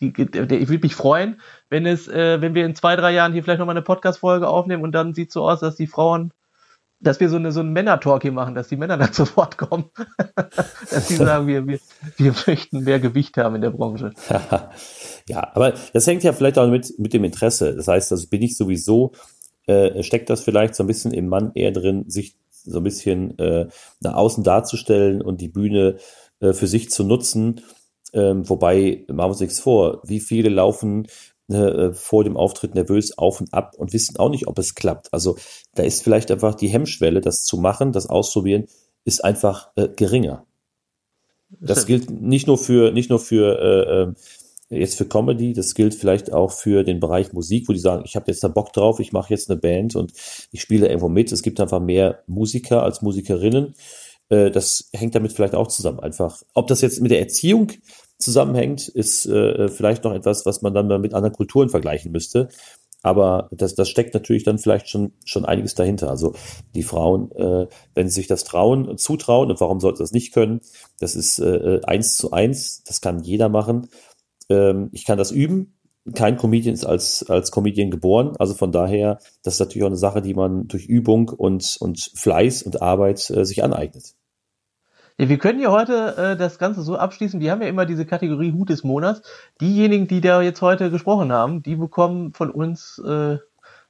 äh, ich würde mich freuen, wenn es, äh, wenn wir in zwei, drei Jahren hier vielleicht nochmal eine Podcast-Folge aufnehmen und dann sieht so aus, dass die Frauen, dass wir so eine so einen Männer-Talk hier machen, dass die Männer dann zu kommen. dass sie sagen, wir, wir, wir möchten mehr Gewicht haben in der Branche. ja, aber das hängt ja vielleicht auch mit, mit dem Interesse. Das heißt, also bin ich sowieso, äh, steckt das vielleicht so ein bisschen im Mann eher drin, sich so ein bisschen äh, nach außen darzustellen und die Bühne äh, für sich zu nutzen. Ähm, wobei, machen wir uns nichts vor, wie viele laufen äh, vor dem Auftritt nervös auf und ab und wissen auch nicht, ob es klappt. Also da ist vielleicht einfach die Hemmschwelle, das zu machen, das auszuprobieren, ist einfach äh, geringer. Das gilt nicht nur für, nicht nur für äh, ähm, jetzt für Comedy, das gilt vielleicht auch für den Bereich Musik, wo die sagen, ich habe jetzt da Bock drauf, ich mache jetzt eine Band und ich spiele irgendwo mit. Es gibt einfach mehr Musiker als Musikerinnen. Äh, das hängt damit vielleicht auch zusammen. Einfach, ob das jetzt mit der Erziehung zusammenhängt, ist äh, vielleicht noch etwas, was man dann mal mit anderen Kulturen vergleichen müsste. Aber das, das steckt natürlich dann vielleicht schon, schon einiges dahinter. Also die Frauen, äh, wenn sie sich das trauen, zutrauen, und warum sollten sie das nicht können? Das ist äh, eins zu eins, das kann jeder machen. Ähm, ich kann das üben. Kein Comedian ist als, als Comedian geboren. Also von daher, das ist natürlich auch eine Sache, die man durch Übung und, und Fleiß und Arbeit äh, sich aneignet. Wir können ja heute äh, das Ganze so abschließen. Wir haben ja immer diese Kategorie Hut des Monats. Diejenigen, die da jetzt heute gesprochen haben, die bekommen von uns äh,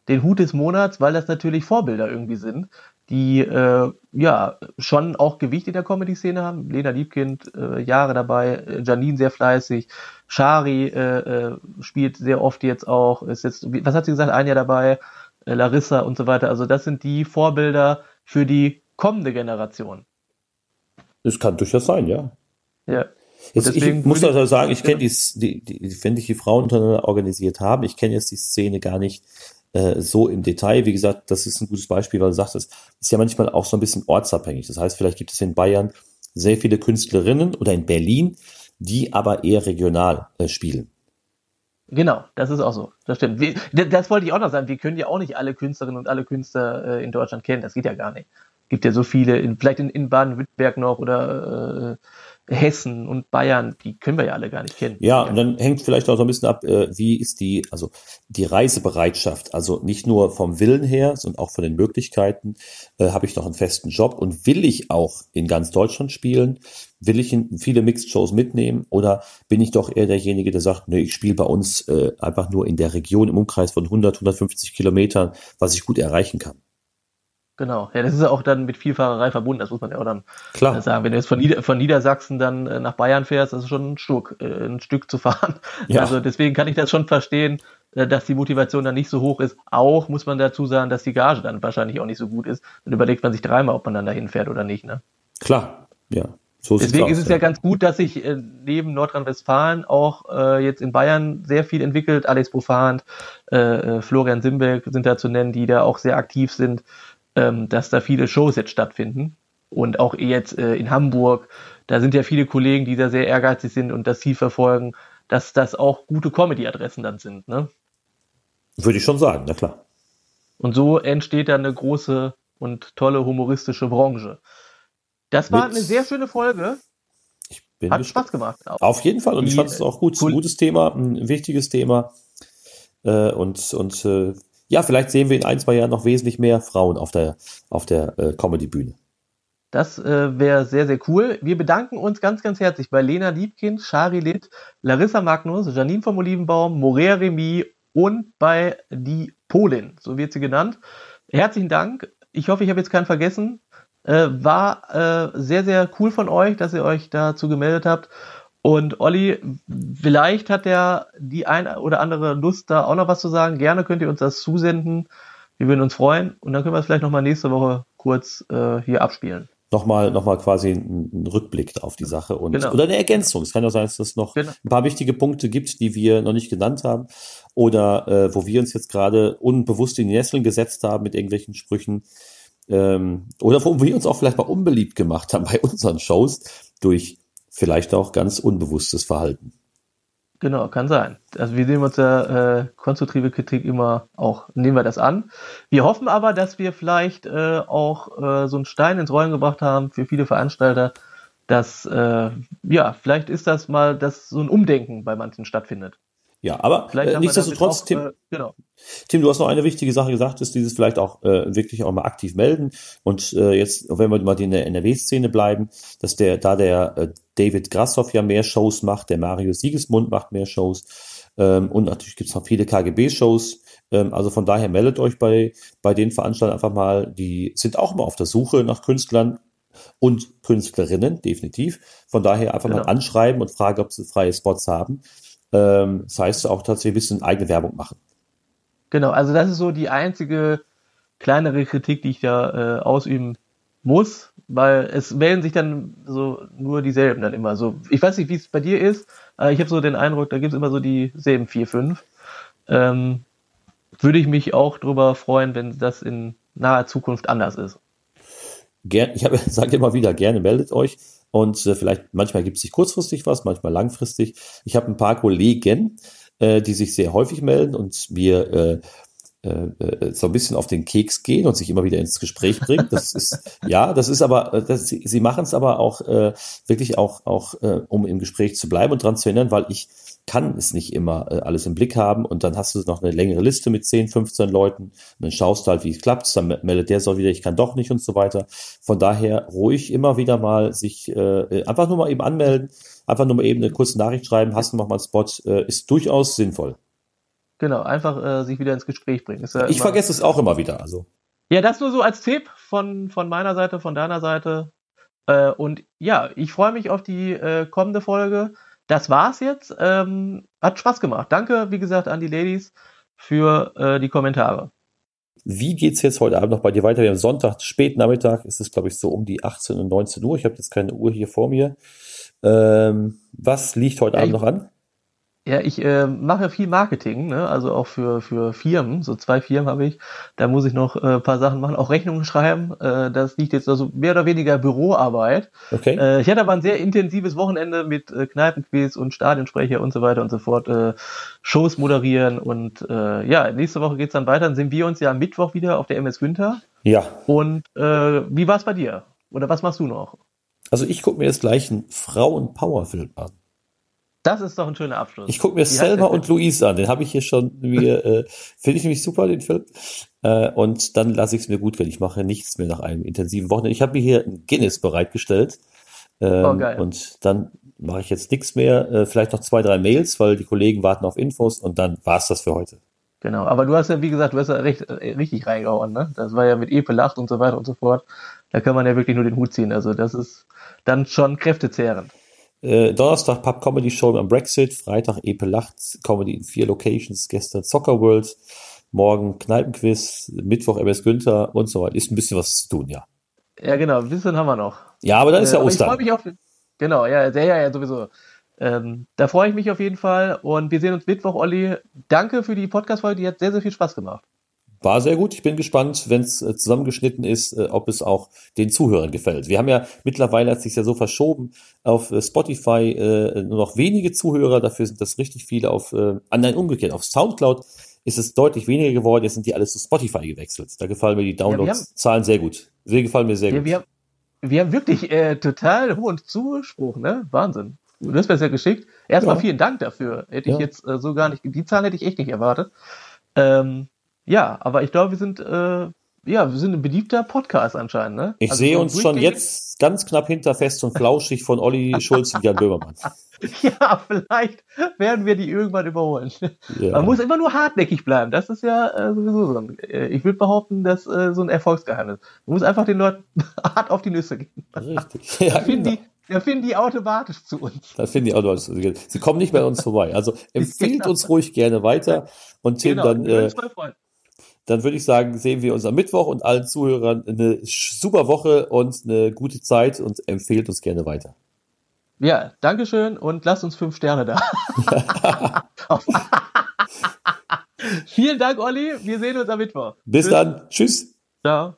den Hut des Monats, weil das natürlich Vorbilder irgendwie sind, die äh, ja schon auch Gewicht in der Comedy-Szene haben. Lena Liebkind, äh, Jahre dabei, äh, Janine sehr fleißig, Shari äh, äh, spielt sehr oft jetzt auch, ist jetzt, was hat sie gesagt, ein Jahr dabei, äh, Larissa und so weiter. Also das sind die Vorbilder für die kommende Generation. Das kann durchaus sein, ja. Ja. Jetzt, ich muss also sagen, ich kenne Ja. die, die, die, wenn sich die Frauen untereinander organisiert haben, ich kenne jetzt die Szene gar nicht äh, so im Detail. Wie gesagt, das ist ein gutes Beispiel, weil du sagst, es ist ja manchmal auch so ein bisschen ortsabhängig. Das heißt, vielleicht gibt es in Bayern sehr viele Künstlerinnen oder in Berlin, die aber eher regional äh, spielen. Genau, das ist auch so. Das stimmt. Wir, das, das wollte ich auch noch sagen. Wir können ja auch nicht alle Künstlerinnen und alle Künstler äh, in Deutschland kennen. Das geht ja gar nicht. Gibt ja so viele, in, vielleicht in, in Baden-Württemberg noch oder äh, Hessen und Bayern, die können wir ja alle gar nicht kennen. Ja, und dann hängt vielleicht auch so ein bisschen ab, äh, wie ist die, also die Reisebereitschaft, also nicht nur vom Willen her, sondern auch von den Möglichkeiten. Äh, Habe ich noch einen festen Job und will ich auch in ganz Deutschland spielen? Will ich viele Mixed-Shows mitnehmen oder bin ich doch eher derjenige, der sagt, nee, ich spiele bei uns äh, einfach nur in der Region im Umkreis von 100, 150 Kilometern, was ich gut erreichen kann? Genau. Ja, das ist ja auch dann mit Vielfahrerei verbunden. Das muss man ja auch dann Klar. äh, sagen. Wenn du jetzt von, Nieder von Niedersachsen dann äh, nach Bayern fährst, das ist schon ein Stück, äh, ein Stück zu fahren. Ja. Also deswegen kann ich das schon verstehen, äh, dass die Motivation dann nicht so hoch ist. Auch muss man dazu sagen, dass die Gage dann wahrscheinlich auch nicht so gut ist. Dann überlegt man sich dreimal, ob man dann dahin fährt oder nicht. Ne? Klar, ja. So Deswegen aus, ist es ja ganz gut, dass sich äh, neben Nordrhein-Westfalen auch äh, jetzt in Bayern sehr viel entwickelt. Alex Profant, äh, äh, Florian Simbeck sind da zu nennen, die da auch sehr aktiv sind, ähm, dass da viele Shows jetzt stattfinden. Und auch jetzt äh, in Hamburg, da sind ja viele Kollegen, die da sehr ehrgeizig sind und das Ziel verfolgen, dass das auch gute Comedy-Adressen dann sind. Ne? Würde ich schon sagen, na klar. Und so entsteht dann eine große und tolle humoristische Branche. Das war Mit- eine sehr schöne Folge. Ich bin Hat gespannt. Spaß gemacht. Auf jeden Fall. Und ich Die, fand es auch gut. cool. Ein gutes Thema, ein wichtiges Thema. Äh, und und äh, ja, vielleicht sehen wir in ein, zwei Jahren noch wesentlich mehr Frauen auf der, auf der äh, Comedy-Bühne. Das äh, wäre sehr, sehr cool. Wir bedanken uns ganz, ganz herzlich bei Lena Liebkind, Shari Litt, Larissa Magnus, Janine vom Olivenbaum, Morea Remy und bei die Polin, so wird sie genannt. Herzlichen Dank. Ich hoffe, ich habe jetzt keinen vergessen. Äh, war äh, sehr, sehr cool von euch, dass ihr euch dazu gemeldet habt. Und Olli, vielleicht hat der die ein oder andere Lust, da auch noch was zu sagen. Gerne könnt ihr uns das zusenden. Wir würden uns freuen. Und dann können wir es vielleicht nochmal nächste Woche kurz äh, hier abspielen. Nochmal, nochmal quasi ein, ein Rückblick auf die Sache und Genau. oder eine Ergänzung. Es kann ja sein, dass es noch Genau. ein paar wichtige Punkte gibt, die wir noch nicht genannt haben oder äh, wo wir uns jetzt gerade unbewusst in die Nesseln gesetzt haben mit irgendwelchen Sprüchen ähm, oder wo wir uns auch vielleicht mal unbeliebt gemacht haben bei unseren Shows durch vielleicht auch ganz unbewusstes Verhalten. Genau, kann sein. Also wir nehmen uns ja äh, konstruktive Kritik immer auch, nehmen wir das an. Wir hoffen aber, dass wir vielleicht äh, auch äh, so einen Stein ins Rollen gebracht haben für viele Veranstalter, dass äh, ja, vielleicht ist das mal, dass so ein Umdenken bei manchen stattfindet. Ja, aber äh, nichtsdestotrotz, auch, Tim, äh, genau. Tim, du hast noch eine wichtige Sache gesagt, ist dieses vielleicht auch äh, wirklich auch mal aktiv melden. Und äh, jetzt, wenn wir mal in der NRW-Szene bleiben, dass der, da der äh, David Grassoff ja mehr Shows macht, der Mario Siegesmund macht mehr Shows ähm, und natürlich gibt's noch viele KGB-Shows. Ähm, also von daher meldet euch bei, bei den Veranstaltern einfach mal, die sind auch immer auf der Suche nach Künstlern und Künstlerinnen, definitiv. Von daher einfach Genau. mal anschreiben und fragen, ob sie freie Spots haben. Ähm, das heißt auch tatsächlich ein bisschen eigene Werbung machen. Genau, also das ist so die einzige kleinere Kritik, die ich da äh, ausüben muss, weil es melden sich dann so nur dieselben dann immer so. Ich weiß nicht, wie es bei dir ist, aber ich habe so den Eindruck, da gibt es immer so dieselben vier, fünf. Ähm, würde ich mich auch drüber freuen, wenn das in naher Zukunft anders ist. Ger ich sage immer wieder, gerne meldet euch. Und äh, vielleicht, manchmal gibt es sich kurzfristig was, manchmal langfristig. Ich habe ein paar Kollegen, äh, die sich sehr häufig melden und mir äh, äh, äh, so ein bisschen auf den Keks gehen und sich immer wieder ins Gespräch bringen. Das ist, ja, das ist aber, äh, das, sie, sie machen es aber auch äh, wirklich auch, auch äh, um im Gespräch zu bleiben und dran zu erinnern, weil ich kann es nicht immer äh, alles im Blick haben und dann hast du noch eine längere Liste mit 10, 15 Leuten und dann schaust du halt, wie es klappt, dann meldet der so wieder, ich kann doch nicht und so weiter. Von daher ruhig immer wieder mal sich äh, einfach nur mal eben anmelden, einfach nur mal eben eine kurze Nachricht schreiben, hast du noch mal einen Spot, äh, ist durchaus sinnvoll. Genau, einfach äh, sich wieder ins Gespräch bringen. Ja Ich vergesse es auch immer wieder, also. Ja, das nur so als Tipp von, von meiner Seite, von deiner Seite. Äh, und ja, ich freue mich auf die äh, kommende Folge. Das war's jetzt. Ähm, hat Spaß gemacht. Danke, wie gesagt, an die Ladies für äh, die Kommentare. Wie geht's jetzt heute Abend noch bei dir weiter? Wir haben Sonntag, späten Nachmittag, ist es, glaube ich, so um die 18 und 19 Uhr. Ich habe jetzt keine Uhr hier vor mir. Ähm, was liegt heute Abend ich- noch an? Ja, ich äh, mache viel Marketing, ne? also auch für, für Firmen. So zwei Firmen habe ich. Da muss ich noch äh, ein paar Sachen machen, auch Rechnungen schreiben. Äh, das liegt jetzt also mehr oder weniger Büroarbeit. Okay. Äh, ich hatte aber ein sehr intensives Wochenende mit äh, Kneipenquiz und Stadionsprecher und so weiter und so fort, äh, Shows moderieren und äh, ja, nächste Woche geht's dann weiter. Dann sehen wir uns ja am Mittwoch wieder auf der MS Günther. Ja, Und äh, wie war's bei dir? Oder was machst du noch? also ich gucke mir jetzt gleich einen Frauen-Power-Film an. Das ist doch ein schöner Abschluss. Ich gucke mir heißt Selma und Louise an. Den habe ich hier schon mir, äh, finde ich nämlich super, den Film. Äh, und dann lasse ich es mir gut gehen. Ich mache nichts mehr nach einem intensiven Wochenende. Ich habe mir hier ein Guinness bereitgestellt. Ähm, Oh, geil. Und dann mache ich jetzt nichts mehr. Äh, vielleicht noch zwei, drei Mails, weil die Kollegen warten auf Infos und dann war's das für heute. Genau, aber du hast ja, wie gesagt, du hast ja recht, äh, richtig reingehauen, ne? Das war ja mit Epe lacht und so weiter und so fort. Da kann man ja wirklich nur den Hut ziehen. Also das ist dann schon kräftezehrend. Äh, Donnerstag Pub Comedy Show am Brexit, Freitag Epe Lacht, Comedy in vier Locations, gestern Soccer World, morgen Kneipenquiz, Mittwoch MS Günther und so weiter. Ist ein bisschen was zu tun, ja. Ja, genau, ein bisschen haben wir noch. Ja, aber dann ist Äh, ja aber Ich freue Ostern. mich auf. Genau, ja, ja, ja, ja sowieso. Ähm, da freue ich mich auf jeden Fall und wir sehen uns Mittwoch, Olli. Danke für die Podcast-Folge, die hat sehr, sehr viel Spaß gemacht. War sehr gut. Ich bin gespannt, wenn es äh, zusammengeschnitten ist, äh, ob es auch den Zuhörern gefällt. Wir haben ja mittlerweile hat sich ja so verschoben auf äh, Spotify nur noch wenige Zuhörer. Dafür sind das richtig viele auf, äh, nein, umgekehrt, auf Soundcloud ist es deutlich weniger geworden. Jetzt sind die alles zu Spotify gewechselt. Da gefallen mir die Downloads-Zahlen sehr gut. Sie gefallen mir sehr Ja, gut. wir, haben, wir haben wirklich total hohen Zuspruch, ne? Wahnsinn. Du hast mir das ja geschickt. Erstmal Ja. vielen Dank dafür. Hätte ich Ja. jetzt so gar nicht, die Zahlen hätte ich echt nicht erwartet. Ähm, ja, aber ich glaube, wir sind, äh, ja, wir sind ein beliebter Podcast anscheinend, ne? Ich Also sehe uns schon jetzt ganz knapp hinter Fest und Flauschig von Olli Schulz und Jan Böhmermann. Ja, vielleicht werden wir die irgendwann überholen. Ja. Man muss immer nur hartnäckig bleiben. Das ist ja äh, sowieso so ein, äh, ich würde behaupten, das äh, so ein Erfolgsgeheimnis. Man muss einfach den Leuten hart auf die Nüsse gehen. Richtig. Ja, Da finden, genau. die, da finden die automatisch zu uns. Das finde ich auch noch. Sie kommen nicht an uns vorbei. Also empfiehlt Genau. uns ruhig gerne weiter. Und Tim, dann, wir würden äh, uns. Dann würde ich sagen, sehen wir uns am Mittwoch und allen Zuhörern eine super Woche und eine gute Zeit und empfehlt uns gerne weiter. Ja, Dankeschön und lasst uns fünf Sterne da. Vielen Dank, Olli. Wir sehen uns am Mittwoch. Bis dann. Tschüss. Ciao.